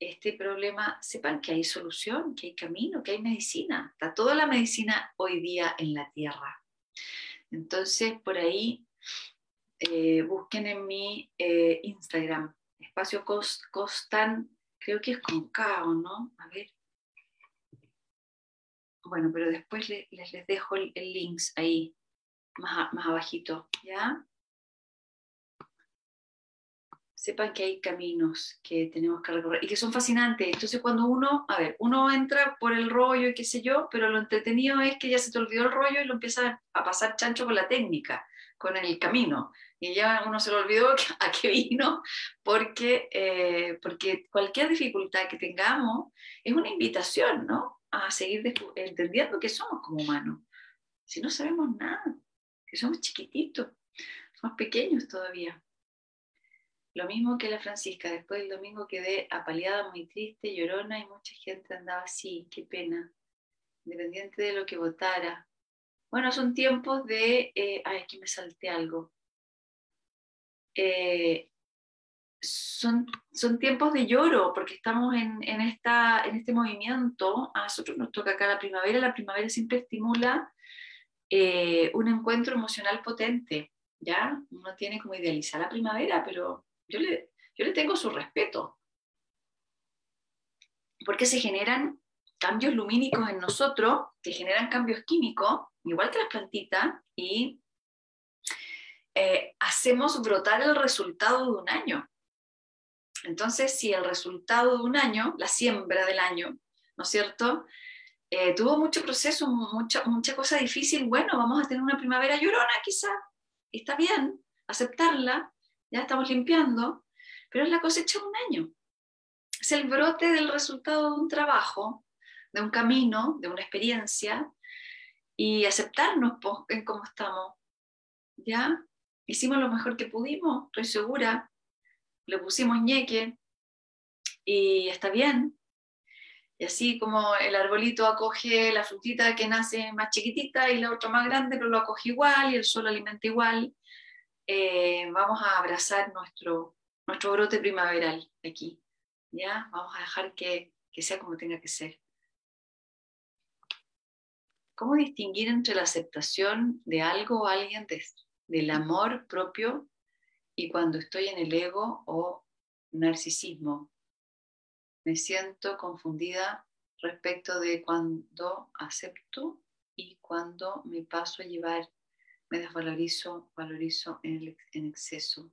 [SPEAKER 1] este problema sepan que hay solución, que hay camino, que hay medicina. Está toda la medicina hoy día en la tierra. Entonces, por ahí eh, busquen en mi eh, Instagram, espacio costan, creo que es con K, ¿no? A ver, bueno, pero después les, les dejo el, el links ahí, más, más abajito, ¿ya? Sepan que hay caminos que tenemos que recorrer y que son fascinantes. Entonces cuando uno, a ver, uno entra por el rollo y qué sé yo, pero lo entretenido es que ya se te olvidó el rollo y lo empieza a pasar chancho con la técnica, con el camino. Y ya uno se lo olvidó a qué vino, porque, eh, porque cualquier dificultad que tengamos es una invitación, ¿no? a seguir entendiendo que somos como humanos. Si no sabemos nada, que somos chiquititos, somos pequeños todavía. Lo mismo que la Francisca, después del domingo quedé apaleada, muy triste, llorona y mucha gente andaba así, qué pena, independiente de lo que votara. Bueno, son tiempos de, eh, ay, aquí me salté algo. Eh, son, son tiempos de lloro, porque estamos en, en, esta, en este movimiento. A nosotros nos toca acá la primavera. La primavera siempre estimula eh, un encuentro emocional potente. ¿ya? Uno tiene como idealizar la primavera, pero yo le, yo le tengo su respeto. Porque se generan cambios lumínicos en nosotros, que generan cambios químicos, igual que las plantitas, y eh, hacemos brotar el resultado de un año. Entonces, si el resultado de un año, la siembra del año, ¿no es cierto? Eh, tuvo mucho proceso, mucha, mucha cosa difícil, bueno, vamos a tener una primavera llorona quizá, está bien, aceptarla, ya estamos limpiando, pero es la cosecha de un año. Es el brote del resultado de un trabajo, de un camino, de una experiencia, y aceptarnos en cómo estamos. ¿Ya? Hicimos lo mejor que pudimos, estoy segura. Le pusimos ñeque y está bien. Y así como el arbolito acoge la frutita que nace más chiquitita y la otra más grande, pero lo acoge igual y el sol alimenta igual, eh, vamos a abrazar nuestro, nuestro brote primaveral aquí. ¿ya? Vamos a dejar que, que sea como tenga que ser. ¿Cómo distinguir entre la aceptación de algo o alguien, del amor propio y cuando estoy en el ego o narcisismo? Me siento confundida respecto de cuando acepto y cuando me paso a llevar me desvalorizo, valorizo en, exceso.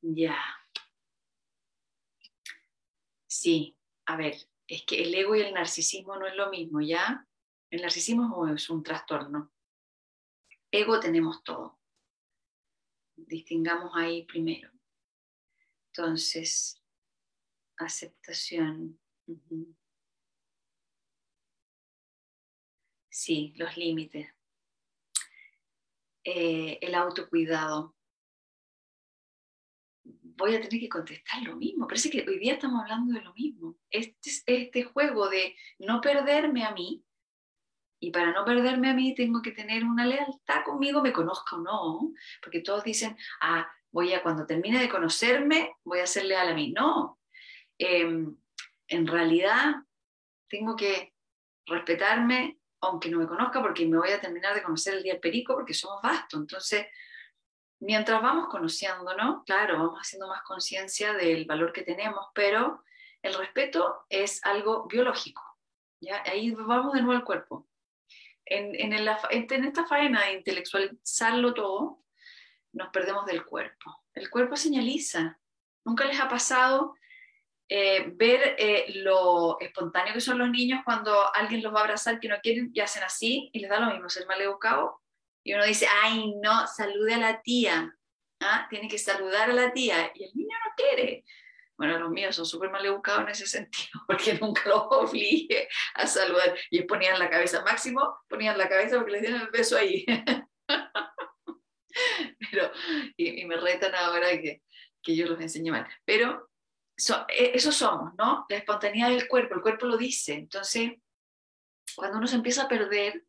[SPEAKER 1] Ya. Sí, a ver, es que el ego y el narcisismo no es lo mismo, ¿ya? El narcisismo es un trastorno. Ego tenemos todo. Distingamos ahí primero. Entonces, aceptación. Sí, los límites. Eh, el autocuidado. Voy a tener que contestar lo mismo. Parece que hoy día estamos hablando de lo mismo. Este, este juego de no perderme a mí, y para no perderme a mí tengo que tener una lealtad conmigo, me conozca o no, porque todos dicen, ah, voy a cuando termine de conocerme, voy a ser leal a mí. No, em, en realidad tengo que respetarme, aunque no me conozca, porque me voy a terminar de conocer el día del perico, porque somos vastos. Entonces, mientras vamos conociéndonos, claro, vamos haciendo más conciencia del valor que tenemos, pero el respeto es algo biológico. ¿ya? Ahí vamos de nuevo al cuerpo. En, en, en esta faena de intelectualizarlo todo, nos perdemos del cuerpo. El cuerpo señaliza. ¿Nunca les ha pasado eh, ver eh, lo espontáneo que son los niños cuando alguien los va a abrazar que no quieren y hacen así y les da lo mismo ser mal educado. Y uno dice, ay, no, salude a la tía. ¿Ah? Tiene que saludar a la tía. Y el niño no quiere. Bueno, los míos son súper mal educados en ese sentido, porque nunca los obligué a saludar. Y ponían la cabeza, máximo ponían la cabeza porque les dieron el beso ahí. Pero, y, me retan ahora que, que yo los enseñe mal. Pero e, eso somos, ¿no? La espontaneidad del cuerpo, el cuerpo lo dice. Entonces, cuando uno se empieza a perder,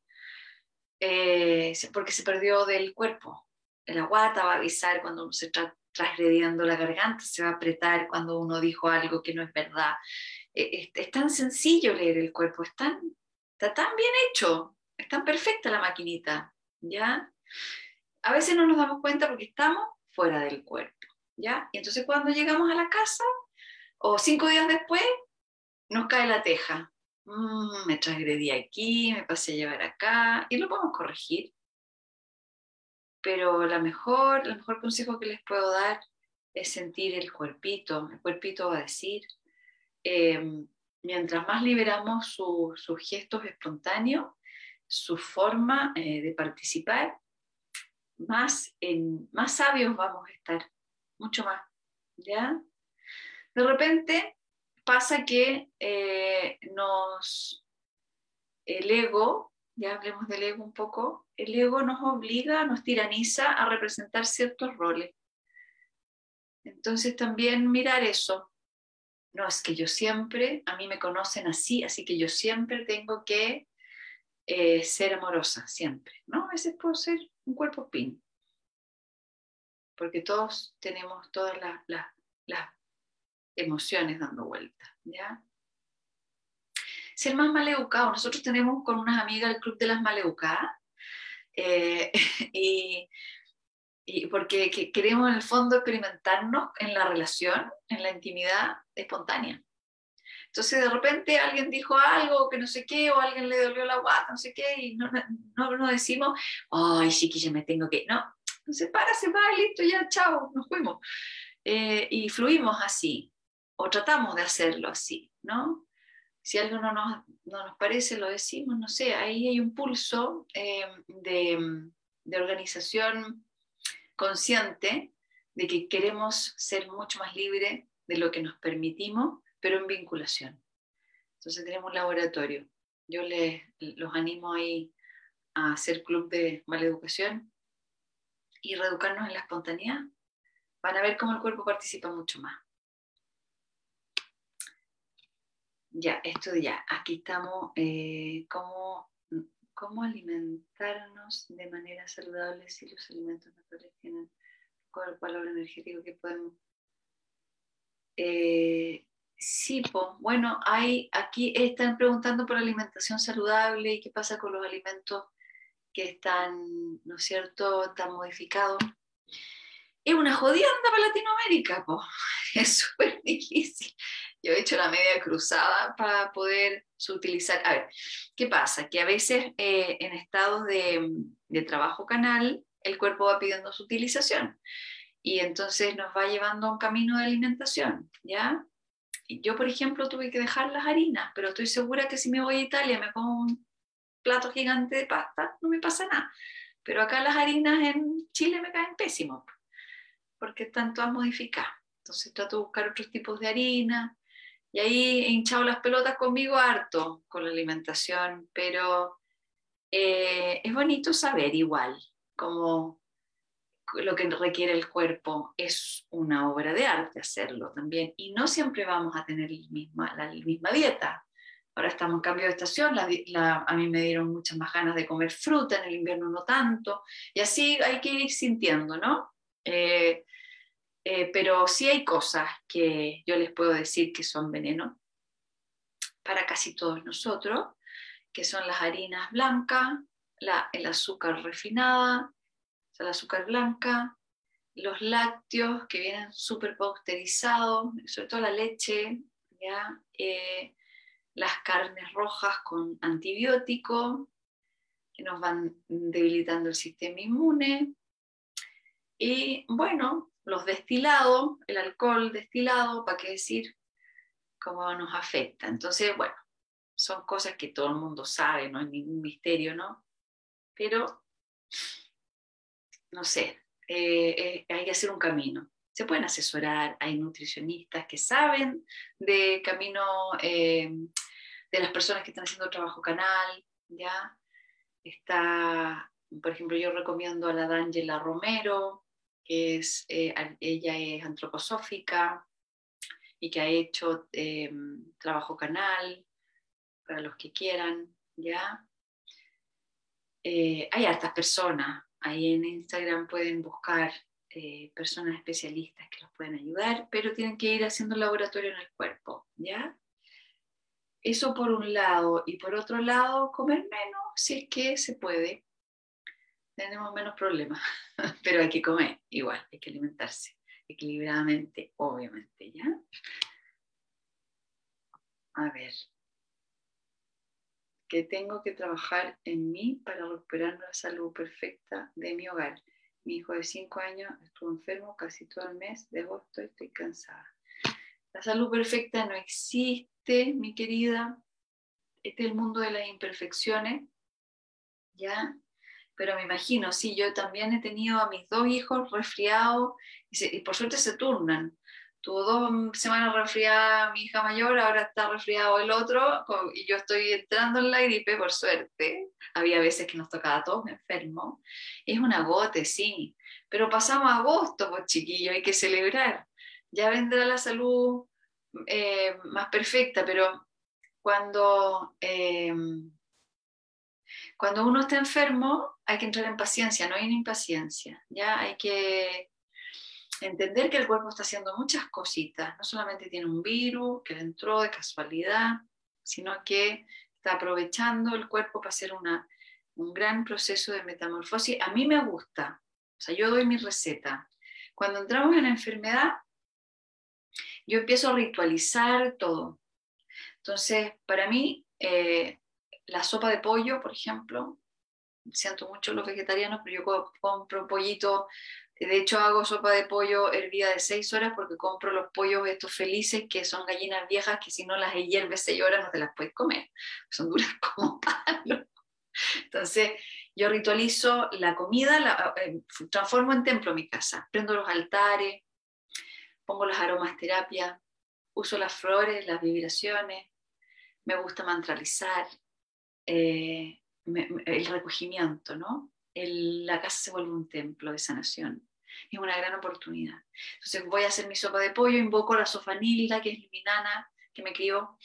[SPEAKER 1] eh, porque se perdió del cuerpo, la guata va a avisar cuando uno se está transgrediendo la garganta, se va a apretar cuando uno dijo algo que no es verdad. E, es, tan sencillo leer el cuerpo, está tan bien hecho, es tan perfecta la maquinita, ¿ya? A veces no nos damos cuenta porque estamos fuera del cuerpo, ¿ya? Y entonces cuando llegamos a la casa, o cinco días después, nos cae la teja. Mm, me transgredí aquí, me pasé a llevar acá, y lo podemos corregir. Pero la mejor, el mejor consejo que les puedo dar es sentir el cuerpito. El cuerpito va a decir, em, mientras más liberamos sus gestos espontáneos, su forma eh, de participar, más, en, más sabios vamos a estar, mucho más. ¿Ya? De repente pasa que eh, nos, el ego, ya hablemos del ego un poco, el ego nos obliga, nos tiraniza a representar ciertos roles. Entonces también mirar eso. No, es que yo siempre, a mí me conocen así, así que yo siempre tengo que eh, ser amorosa, siempre. ¿no? A veces puedo ser un cuerpo pin. Porque todos tenemos todas las emociones dando vueltas, ¿ya? Ser más maleducado. Nosotros tenemos con unas amigas el Club de las Maleducadas eh, y, y, porque queremos en el fondo experimentarnos en la relación, en la intimidad espontánea. Entonces de repente alguien dijo algo que no sé qué, o alguien le dolió la guata, no sé qué, y no, no, no decimos, ay, que ya me tengo que, no, entonces para, se va, listo, ya, chao, nos fuimos. Eh, y fluimos así, o tratamos de hacerlo así, ¿no? Si algo no nos, no nos parece, lo decimos, no sé, ahí hay un pulso eh, de, de organización consciente de que queremos ser mucho más libres de lo que nos permitimos, pero en vinculación. Entonces tenemos un laboratorio. Yo les los animo ahí a hacer club de maleducación y reeducarnos en la espontaneidad. Van a ver cómo el cuerpo participa mucho más. Ya, esto ya, aquí estamos, eh, cómo, cómo alimentarnos de manera saludable si los alimentos naturales tienen el valor energético que podemos. Eh, sí, pues, bueno, hay, aquí están preguntando por alimentación saludable y qué pasa con los alimentos que están, ¿no es cierto?, tan modificados. Es una jodienda para Latinoamérica, pues. es súper difícil. Yo he hecho la media cruzada para poder utilizar. A ver, ¿qué pasa? Que a veces eh, en estados de, de trabajo canal el cuerpo va pidiendo su utilización y entonces nos va llevando a un camino de alimentación, ¿ya? Yo, por ejemplo, tuve que dejar las harinas, pero estoy segura que si me voy a Italia me pongo un plato gigante de pasta, no me pasa nada. Pero acá las harinas en Chile me caen pésimo, porque están todas modificadas. Entonces trato de buscar otros tipos de harina, y ahí he hinchado las pelotas conmigo harto con la alimentación, pero eh, es bonito saber igual, como lo que requiere el cuerpo es una obra de arte hacerlo también. Y no siempre vamos a tener la misma, la misma dieta. Ahora estamos en cambio de estación, a mí me dieron muchas más ganas de comer fruta, en el invierno no tanto, y así hay que ir sintiendo, ¿no? Eh, eh, pero sí hay cosas que yo les puedo decir que son veneno para casi todos nosotros, que son las harinas blancas, la, el azúcar refinada, el azúcar blanca, los lácteos que vienen súper pasteurizados, sobre todo la leche. Eh, las carnes rojas con antibióticos que nos van debilitando el sistema inmune. Y bueno, los destilados, el alcohol destilado, ¿para qué decir cómo nos afecta? Entonces, bueno, son cosas que todo el mundo sabe, no hay ningún misterio, ¿no? Pero, no sé, eh, eh, hay que hacer un camino. Se pueden asesorar, hay nutricionistas que saben de camino eh, de las personas que están haciendo trabajo canal, ¿ya? Está, por ejemplo, yo recomiendo a la D'Angela Romero, que es, ella es antroposófica y que ha hecho trabajo canal, para los que quieran, ¿ya? Eh, hay hartas personas, ahí en Instagram pueden buscar eh, personas especialistas que los pueden ayudar, pero tienen que ir haciendo laboratorio en el cuerpo, ¿ya? Eso por un lado, y por otro lado, comer menos, si es que se puede. Tenemos menos problemas, pero hay que comer igual, hay que alimentarse equilibradamente, obviamente, ¿ya? A ver, que tengo que trabajar en mí para recuperar la salud perfecta de mi hogar. Mi hijo de 5 años estuvo enfermo casi todo el mes de agosto y estoy cansada. La salud perfecta no existe, mi querida. Este es el mundo de las imperfecciones, ¿ya? Pero me imagino, sí, yo también he tenido a mis dos hijos resfriados y, por suerte se turnan tuvo dos semanas resfriada mi hija mayor, ahora está resfriado el otro, y yo estoy entrando en la gripe, por suerte. Había veces que nos tocaba a todos enfermos. Es un agote, sí, pero pasamos agosto, pues chiquillos, hay que celebrar. Ya vendrá la salud eh, más perfecta, pero cuando, eh, cuando uno está enfermo hay que entrar en paciencia, no hay en impaciencia, ya hay que entender que el cuerpo está haciendo muchas cositas, no solamente tiene un virus que le entró de casualidad, sino que está aprovechando el cuerpo para hacer una, un gran proceso de metamorfosis. A mí me gusta, o sea, yo doy mi receta. Cuando entramos en la enfermedad, yo empiezo a ritualizar todo. Entonces, para mí, eh, la sopa de pollo, por ejemplo, siento mucho los vegetarianos, pero yo compro pollito, de hecho hago sopa de pollo hervida de seis horas porque compro los pollos estos felices que son gallinas viejas que si no las hierves seis horas no te las puedes comer, son duras como palo. Entonces, yo ritualizo la comida, eh, transformo en templo mi casa, prendo los altares, pongo las aromasterapia, uso las flores, las vibraciones, me gusta mantralizar, eh, el recogimiento, ¿no? la casa se vuelve un templo de sanación. Es una gran oportunidad. Entonces voy a hacer mi sopa de pollo, invoco a la sofanilda, que es mi nana, que me crió,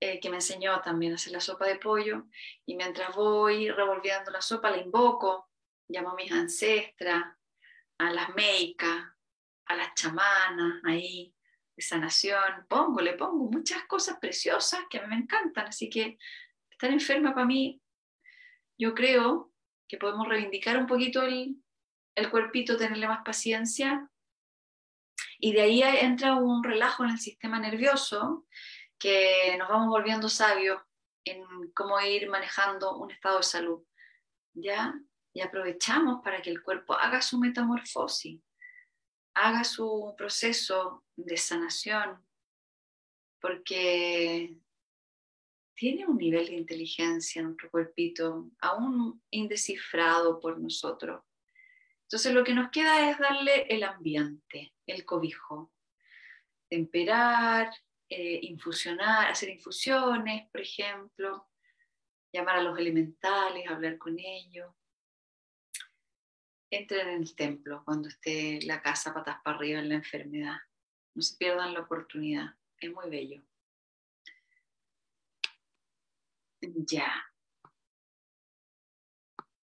[SPEAKER 1] eh, que me enseñó también a hacer la sopa de pollo, y mientras voy revolviendo la sopa, la invoco, llamo a mis ancestras, a las meicas, a las chamanas, ahí, de sanación, pongo, le pongo muchas cosas preciosas que a mí me encantan, así que estar enferma para mí, yo creo que podemos reivindicar un poquito el, el cuerpito, tenerle más paciencia, y de ahí entra un relajo en el sistema nervioso que nos vamos volviendo sabios en cómo ir manejando un estado de salud. ¿Ya? Y aprovechamos para que el cuerpo haga su metamorfosis, haga su proceso de sanación, porque tiene un nivel de inteligencia en nuestro cuerpito aún indescifrado por nosotros. Entonces lo que nos queda es darle el ambiente, el cobijo, temperar, eh, infusionar, hacer infusiones, por ejemplo, llamar a los elementales, hablar con ellos. Entren en el templo cuando esté la casa patas para arriba en la enfermedad. No se pierdan la oportunidad, es muy bello. Ya.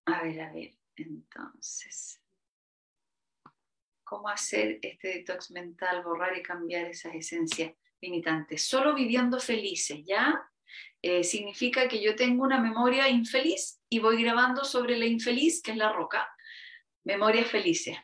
[SPEAKER 1] A ver, a ver, entonces cómo hacer este detox mental, borrar y cambiar esas esencias limitantes. Solo viviendo felices, ¿ya? Eh, significa que yo tengo una memoria infeliz y voy grabando sobre la infeliz, que es la roca, memorias felices.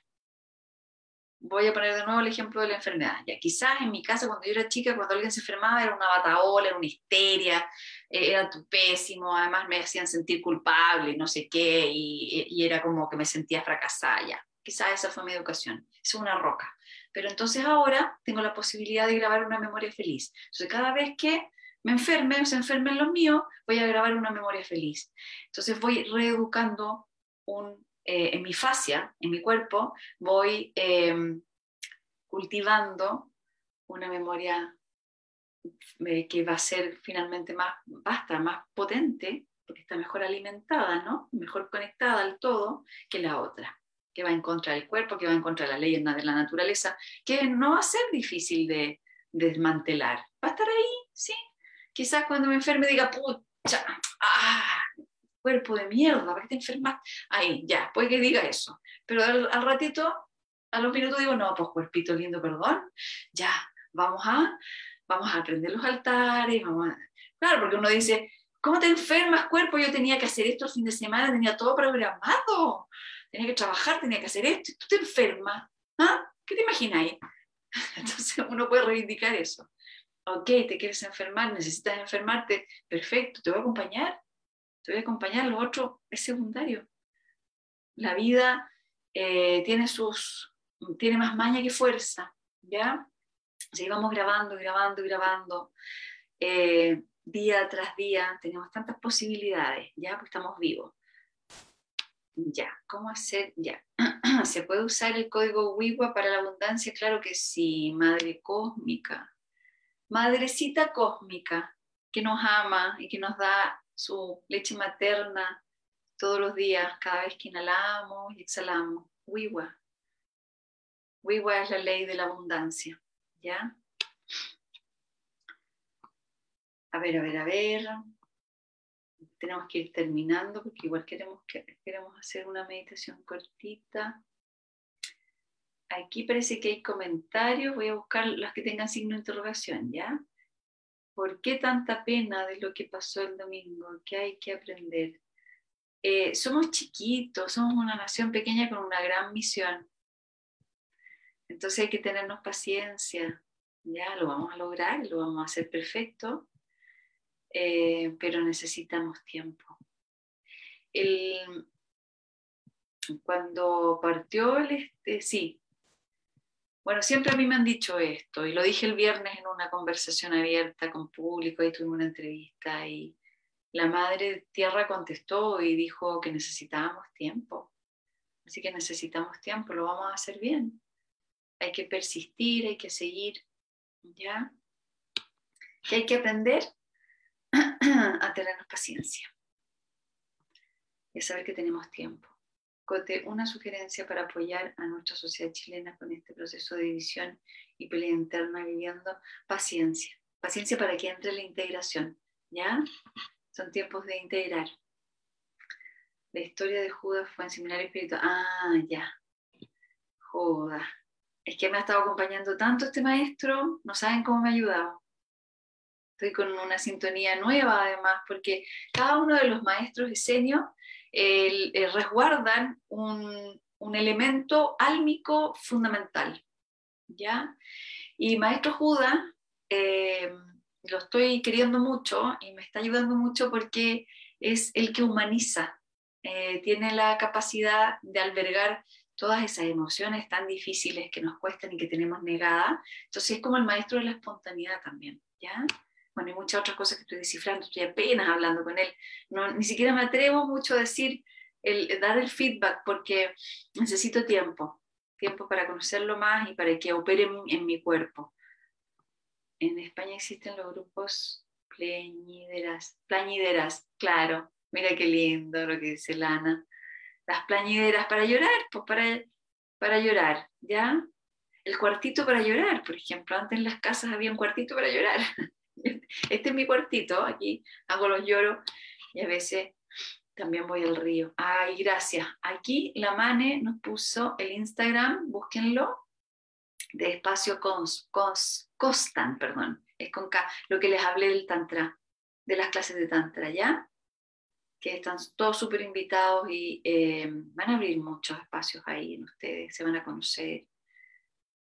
[SPEAKER 1] Voy a poner de nuevo el ejemplo de la enfermedad. Ya, quizás en mi casa, cuando yo era chica, cuando alguien se enfermaba, era una bataola, era una histeria, era tu pésimo, además me hacían sentir culpable, no sé qué, y, y era como que me sentía fracasada ya. Quizás esa fue mi educación, es una roca. Pero entonces ahora tengo la posibilidad de grabar una memoria feliz. Entonces cada vez que me enferme se enfermen los míos, voy a grabar una memoria feliz. Entonces voy reeducando un, eh, en mi fascia, en mi cuerpo, voy em, cultivando una memoria eh, que va a ser finalmente más basta, más potente, porque está mejor alimentada, ¿no? mejor conectada al todo que la otra que va en contra del cuerpo, que va en contra de la ley de la naturaleza, que no va a ser difícil de, desmantelar. Va a estar ahí, sí. Quizás cuando me enferme diga, pucha, ah, cuerpo de mierda, ¿para qué te enfermas? Ahí, ya, puede que diga eso. Pero al, ratito, a los minutos digo, no, pues cuerpito lindo, perdón, ya, vamos a, vamos a aprender los altares, vamos. Claro, porque uno dice, ¿cómo te enfermas, cuerpo? Yo tenía que hacer esto el fin de semana, tenía todo programado tenía que trabajar, tenía que hacer esto, tú te enfermas. ¿Ah? ¿Qué te imaginas Entonces uno puede reivindicar eso. Ok, te quieres enfermar, necesitas enfermarte, perfecto, te voy a acompañar, te voy a acompañar, lo otro es secundario. La vida eh, tiene, sus, tiene más maña que fuerza, ¿ya? Seguimos grabando, grabando, grabando. Eh, día tras día tenemos tantas posibilidades, ¿ya? Pues estamos vivos. Ya, ¿cómo hacer? Ya. ¿Se puede usar el código WIWA para la abundancia? Claro que sí, Madre Cósmica. Madrecita Cósmica, que nos ama y que nos da su leche materna todos los días, cada vez que inhalamos y exhalamos. WIWA. WIWA es la ley de la abundancia. ¿Ya? A ver, a ver, a ver tenemos que ir terminando porque igual queremos, queremos hacer una meditación cortita. Aquí parece que hay comentarios, voy a buscar las que tengan signo de interrogación, ¿ya? ¿Por qué tanta pena de lo que pasó el domingo? ¿Qué hay que aprender? Eh, somos chiquitos, somos una nación pequeña con una gran misión. Entonces hay que tenernos paciencia, ya lo vamos a lograr, lo vamos a hacer perfecto eh, pero necesitamos tiempo. cuando partió el, este, sí, bueno, siempre a mí me han dicho esto, y lo dije el viernes en una conversación abierta con público, ahí tuvimos una entrevista, y la Madre Tierra contestó y dijo que necesitábamos tiempo. Así que necesitamos tiempo, lo vamos a hacer bien. Hay que persistir, hay que seguir, ¿ya? Que hay que aprender a tenernos paciencia y a saber que tenemos tiempo. Cote, una sugerencia para apoyar a nuestra sociedad chilena con este proceso de división y pelea interna viviendo paciencia. Paciencia para que entre la integración, ¿ya? Son tiempos de integrar. La historia de Judas fue en seminario espiritual. Ah, ya. Joda. Es que me ha estado acompañando tanto este maestro, no saben cómo me ha ayudado. Estoy con una sintonía nueva además, porque cada uno de los maestros esenios el, resguardan un, elemento álmico fundamental. ¿ya? Y Maestro Judas eh, lo estoy queriendo mucho y me está ayudando mucho porque es el que humaniza, eh, tiene la capacidad de albergar todas esas emociones tan difíciles que nos cuestan y que tenemos negada. Entonces es como el maestro de la espontaneidad también, ¿ya? Bueno, y muchas otras cosas que estoy descifrando, estoy apenas hablando con él. No, ni siquiera me atrevo mucho a decir, el, dar el feedback porque necesito tiempo, tiempo para conocerlo más y para que opere en, en mi cuerpo en España existen los grupos plañideras, plañideras, claro, mira qué lindo lo que dice Lana. Las plañideras para llorar, pues para, para llorar, ¿ya? El cuartito para llorar, por ejemplo, antes en las casas había un cuartito para llorar. Este es mi cuartito, aquí hago los lloros y a veces también voy al río. Ay, gracias. Aquí la Mane nos puso el Instagram, búsquenlo, de espacio cons, cons, Costan, perdón, es con K, lo que les hablé del Tantra, de las clases de Tantra, ¿ya? Que están todos súper invitados y eh, van a abrir muchos espacios ahí en ustedes, se van a conocer,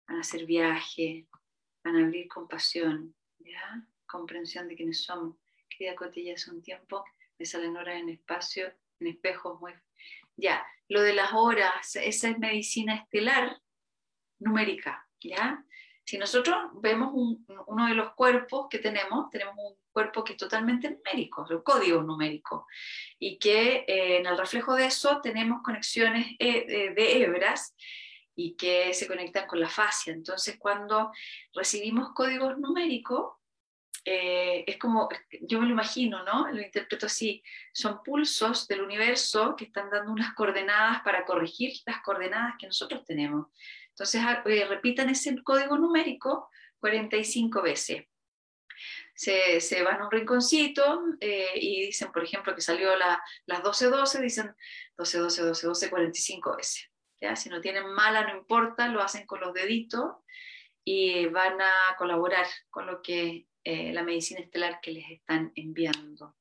[SPEAKER 1] van a hacer viaje, van a abrir compasión, ¿ya? Comprensión de quiénes somos. Querida Cotilla, hace un tiempo me salen horas en espacio, en espejos muy... Ya, lo de las horas, esa es medicina estelar numérica, ¿ya? Si nosotros vemos uno de los cuerpos que tenemos, tenemos un cuerpo que es totalmente numérico, el código numérico, y que eh, en el reflejo de eso tenemos conexiones eh, de hebras y que se conectan con la fascia. Entonces, cuando recibimos códigos numéricos, eh, es como, yo me lo imagino, ¿no? Lo interpreto así, son pulsos del universo que están dando unas coordenadas para corregir las coordenadas que nosotros tenemos. Entonces, ah, eh, repitan ese código numérico 45 veces. Se, van a un rinconcito eh, y dicen, por ejemplo, que salió la, las 12-12, dicen 12-12-12-12 45 veces. Si no tienen mala, no importa, lo hacen con los deditos y van a colaborar con lo que eh, la medicina estelar que les están enviando.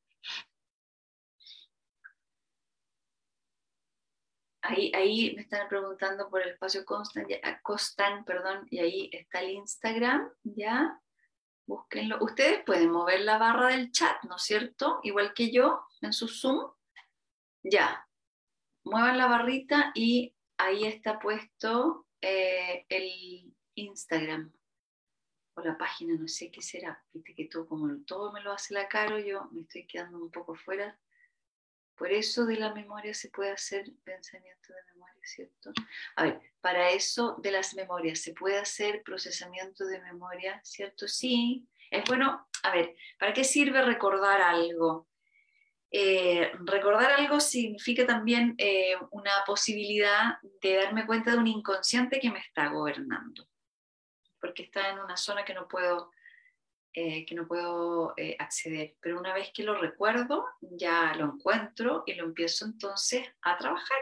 [SPEAKER 1] Ahí, me están preguntando por el espacio Constant, Costan, perdón, y ahí está el Instagram, ¿ya? Búsquenlo. Ustedes pueden mover la barra del chat, ¿no es cierto? Igual que yo en su Zoom. Ya. Muevan la barrita y ahí está puesto eh, el Instagram o la página, no sé qué será. Viste que todo, como todo me lo hace la caro, yo me estoy quedando un poco fuera por eso de la memoria se puede hacer pensamiento de memoria, ¿cierto? A ver, para eso de las memorias se puede hacer procesamiento de memoria, ¿cierto? Sí, es bueno, a ver, ¿para qué sirve recordar algo? Eh, recordar algo significa también eh, una posibilidad de darme cuenta de un inconsciente que me está gobernando, porque está en una zona que no puedo eh, que no puedo eh, acceder. Pero una vez que lo recuerdo, ya lo encuentro y lo empiezo entonces a trabajar.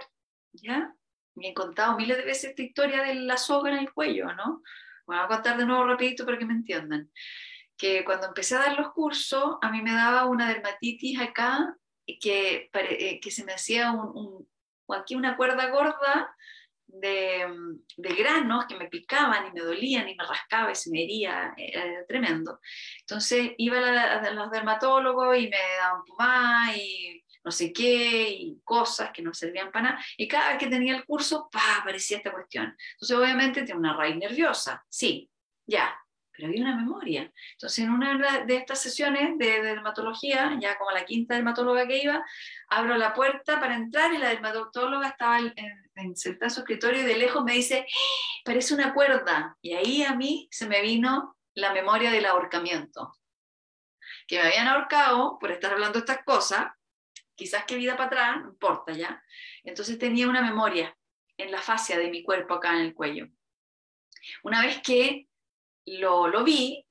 [SPEAKER 1] ¿ya? Me he contado miles de veces esta historia de la soga en el cuello, ¿no? Voy a contar de nuevo rapidito para que me entiendan. Que cuando empecé a dar los cursos, a mí me daba una dermatitis acá que, eh, que se me hacía un, un, aquí una cuerda gorda de, granos que me picaban y me dolían y me rascaba y se me hería, era tremendo. Entonces iba a, los dermatólogos y me daban pomada y no sé qué, y cosas que no servían para nada. Y cada vez que tenía el curso, pa, aparecía esta cuestión. Entonces obviamente tiene una raíz nerviosa, sí, ya, pero había una memoria. Entonces, en una de estas sesiones de, dermatología, ya como la quinta dermatóloga que iba, abro la puerta para entrar y la dermatóloga estaba en, en, su escritorio y de lejos me dice, ¡Ah! parece una cuerda. Y ahí a mí se me vino la memoria del ahorcamiento. Que me habían ahorcado por estar hablando estas cosas, quizás que vida para atrás, no importa ya. Entonces tenía una memoria en la fascia de mi cuerpo acá en el cuello. Una vez que lo, lo vi,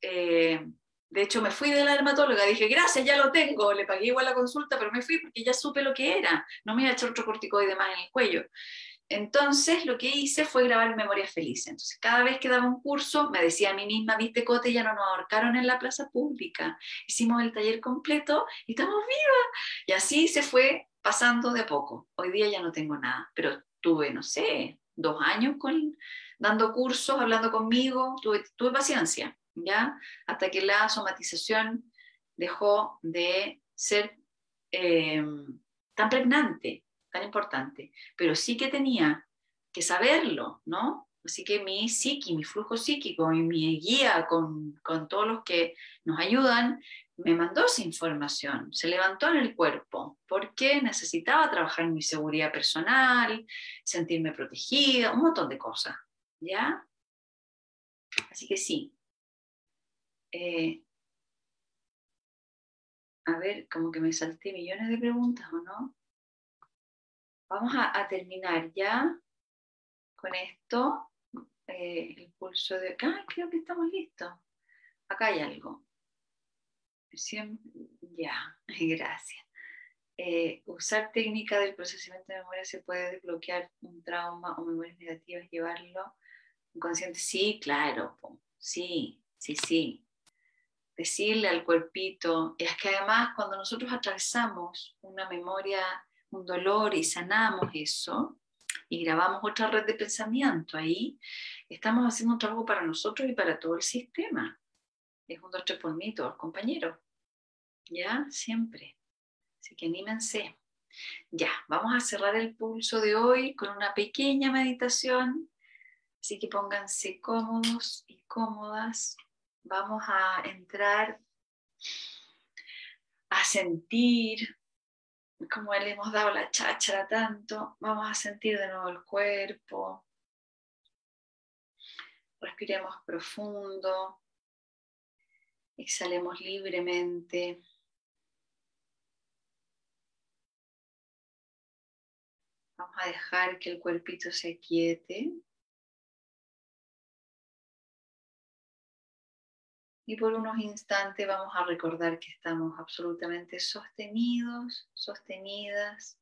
[SPEAKER 1] eh, de hecho me fui de la dermatóloga, dije, gracias, ya lo tengo, le pagué igual la consulta, pero me fui porque ya supe lo que era, no me iba a echar otro corticoide más en el cuello. Entonces lo que hice fue grabar memorias felices. Entonces cada vez que daba un curso me decía a mí misma, viste Cote, ya no nos ahorcaron en la plaza pública. Hicimos el taller completo y estamos vivas. Y así se fue pasando de a poco. Hoy día ya no tengo nada, pero tuve, no sé, dos años con, dando cursos, hablando conmigo, tuve, tuve paciencia, ¿ya? Hasta que la somatización dejó de ser eh, tan pregnante, tan importante, pero sí que tenía que saberlo, ¿no? Así que mi psiqui, mi flujo psíquico y mi guía con, con todos los que nos ayudan, me mandó esa información, se levantó en el cuerpo, porque necesitaba trabajar en mi seguridad personal, sentirme protegida, un montón de cosas. ¿Ya? Así que sí. Eh, a ver, como que me salté millones de preguntas, ¿o no? Vamos a, terminar ya con esto. Eh, el pulso de... Ah, creo que estamos listos. Acá hay algo. ya, gracias. Eh, usar técnica del procesamiento de memoria se puede desbloquear un trauma o memorias negativas, llevarlo Inconsciente, sí, claro, sí, sí, sí. Decirle al cuerpito, es que además cuando nosotros atravesamos una memoria, un dolor y sanamos eso, y grabamos otra red de pensamiento ahí, estamos haciendo un trabajo para nosotros y para todo el sistema. Es un dos, tres por mí, todos compañeros. ¿Ya? Siempre. Así que anímense. Ya, vamos a cerrar el pulso de hoy con una pequeña meditación Así que pónganse cómodos y cómodas. Vamos a entrar a sentir como le hemos dado la cháchara tanto. Vamos a sentir de nuevo el cuerpo. Respiremos profundo. Exhalemos libremente. Vamos a dejar que el cuerpito se quiete. Y por unos instantes vamos a recordar que estamos absolutamente sostenidos, sostenidas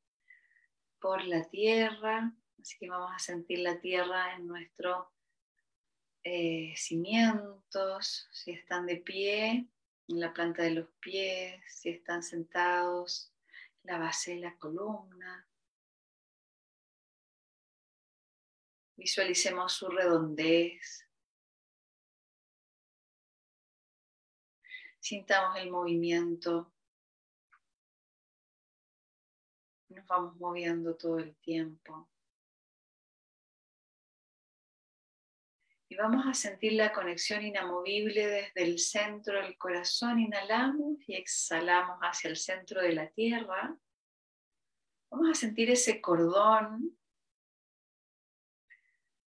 [SPEAKER 1] por la tierra. Así que vamos a sentir la tierra en nuestros eh, cimientos, si están de pie, en la planta de los pies, si están sentados, la base de la columna. Visualicemos su redondez, Sintamos el movimiento. Nos vamos moviendo todo el tiempo. Y vamos a sentir la conexión inamovible desde el centro del corazón. Inhalamos y exhalamos hacia el centro de la tierra. Vamos a sentir ese cordón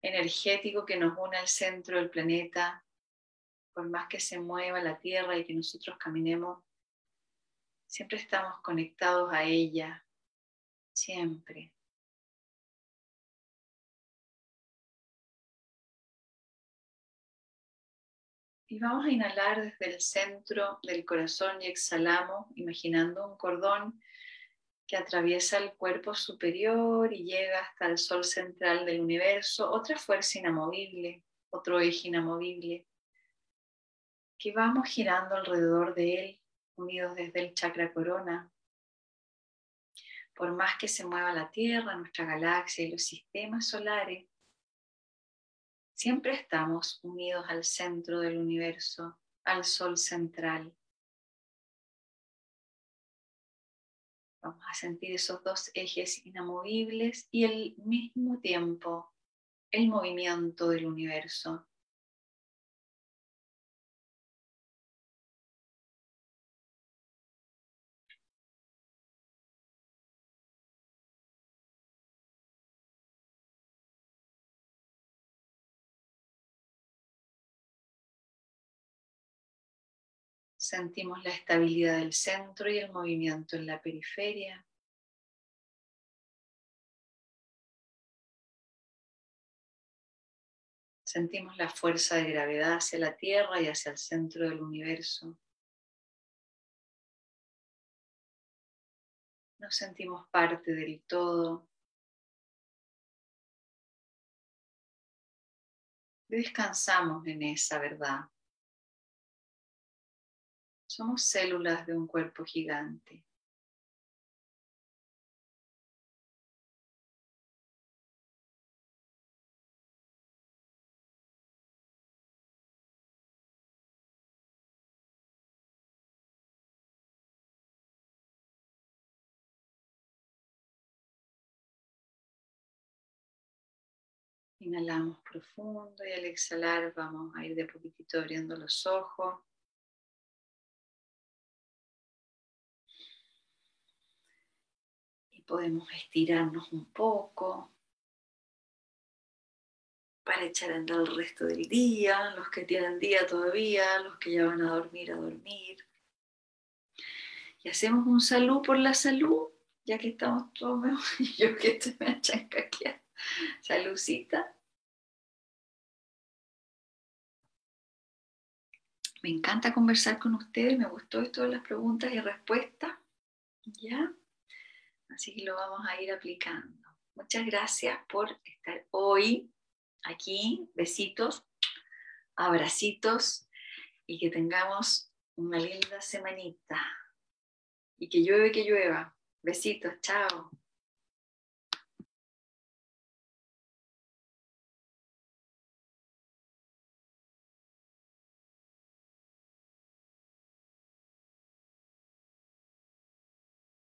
[SPEAKER 1] energético que nos une al centro del planeta, por más que se mueva la tierra y que nosotros caminemos, siempre estamos conectados a ella, siempre. Y vamos a inhalar desde el centro del corazón y exhalamos imaginando un cordón que atraviesa el cuerpo superior y llega hasta el sol central del universo, otra fuerza inamovible, otro eje inamovible que vamos girando alrededor de él, unidos desde el chakra corona. Por más que se mueva la Tierra, nuestra galaxia y los sistemas solares, siempre estamos unidos al centro del universo, al Sol central. Vamos a sentir esos dos ejes inamovibles y al mismo tiempo el movimiento del universo. Sentimos la estabilidad del centro y el movimiento en la periferia. Sentimos la fuerza de gravedad hacia la Tierra y hacia el centro del universo. Nos sentimos parte del todo. Descansamos en esa verdad. Somos células de un cuerpo gigante. Inhalamos profundo y al exhalar vamos a ir de poquitito abriendo los ojos. Podemos estirarnos un poco para echar a andar el resto del día, los que tienen día todavía, los que ya van a dormir, a dormir. Y hacemos un salud por la salud, ya que estamos todos mejor. Yo que estoy me aquí. Saludcita. Me encanta conversar con ustedes, me gustó esto de las preguntas y respuestas. ¿Ya? Así que lo vamos a ir aplicando. Muchas gracias por estar hoy aquí. Besitos, abracitos y que tengamos una linda semanita. Y que llueve, que llueva. Besitos, chao.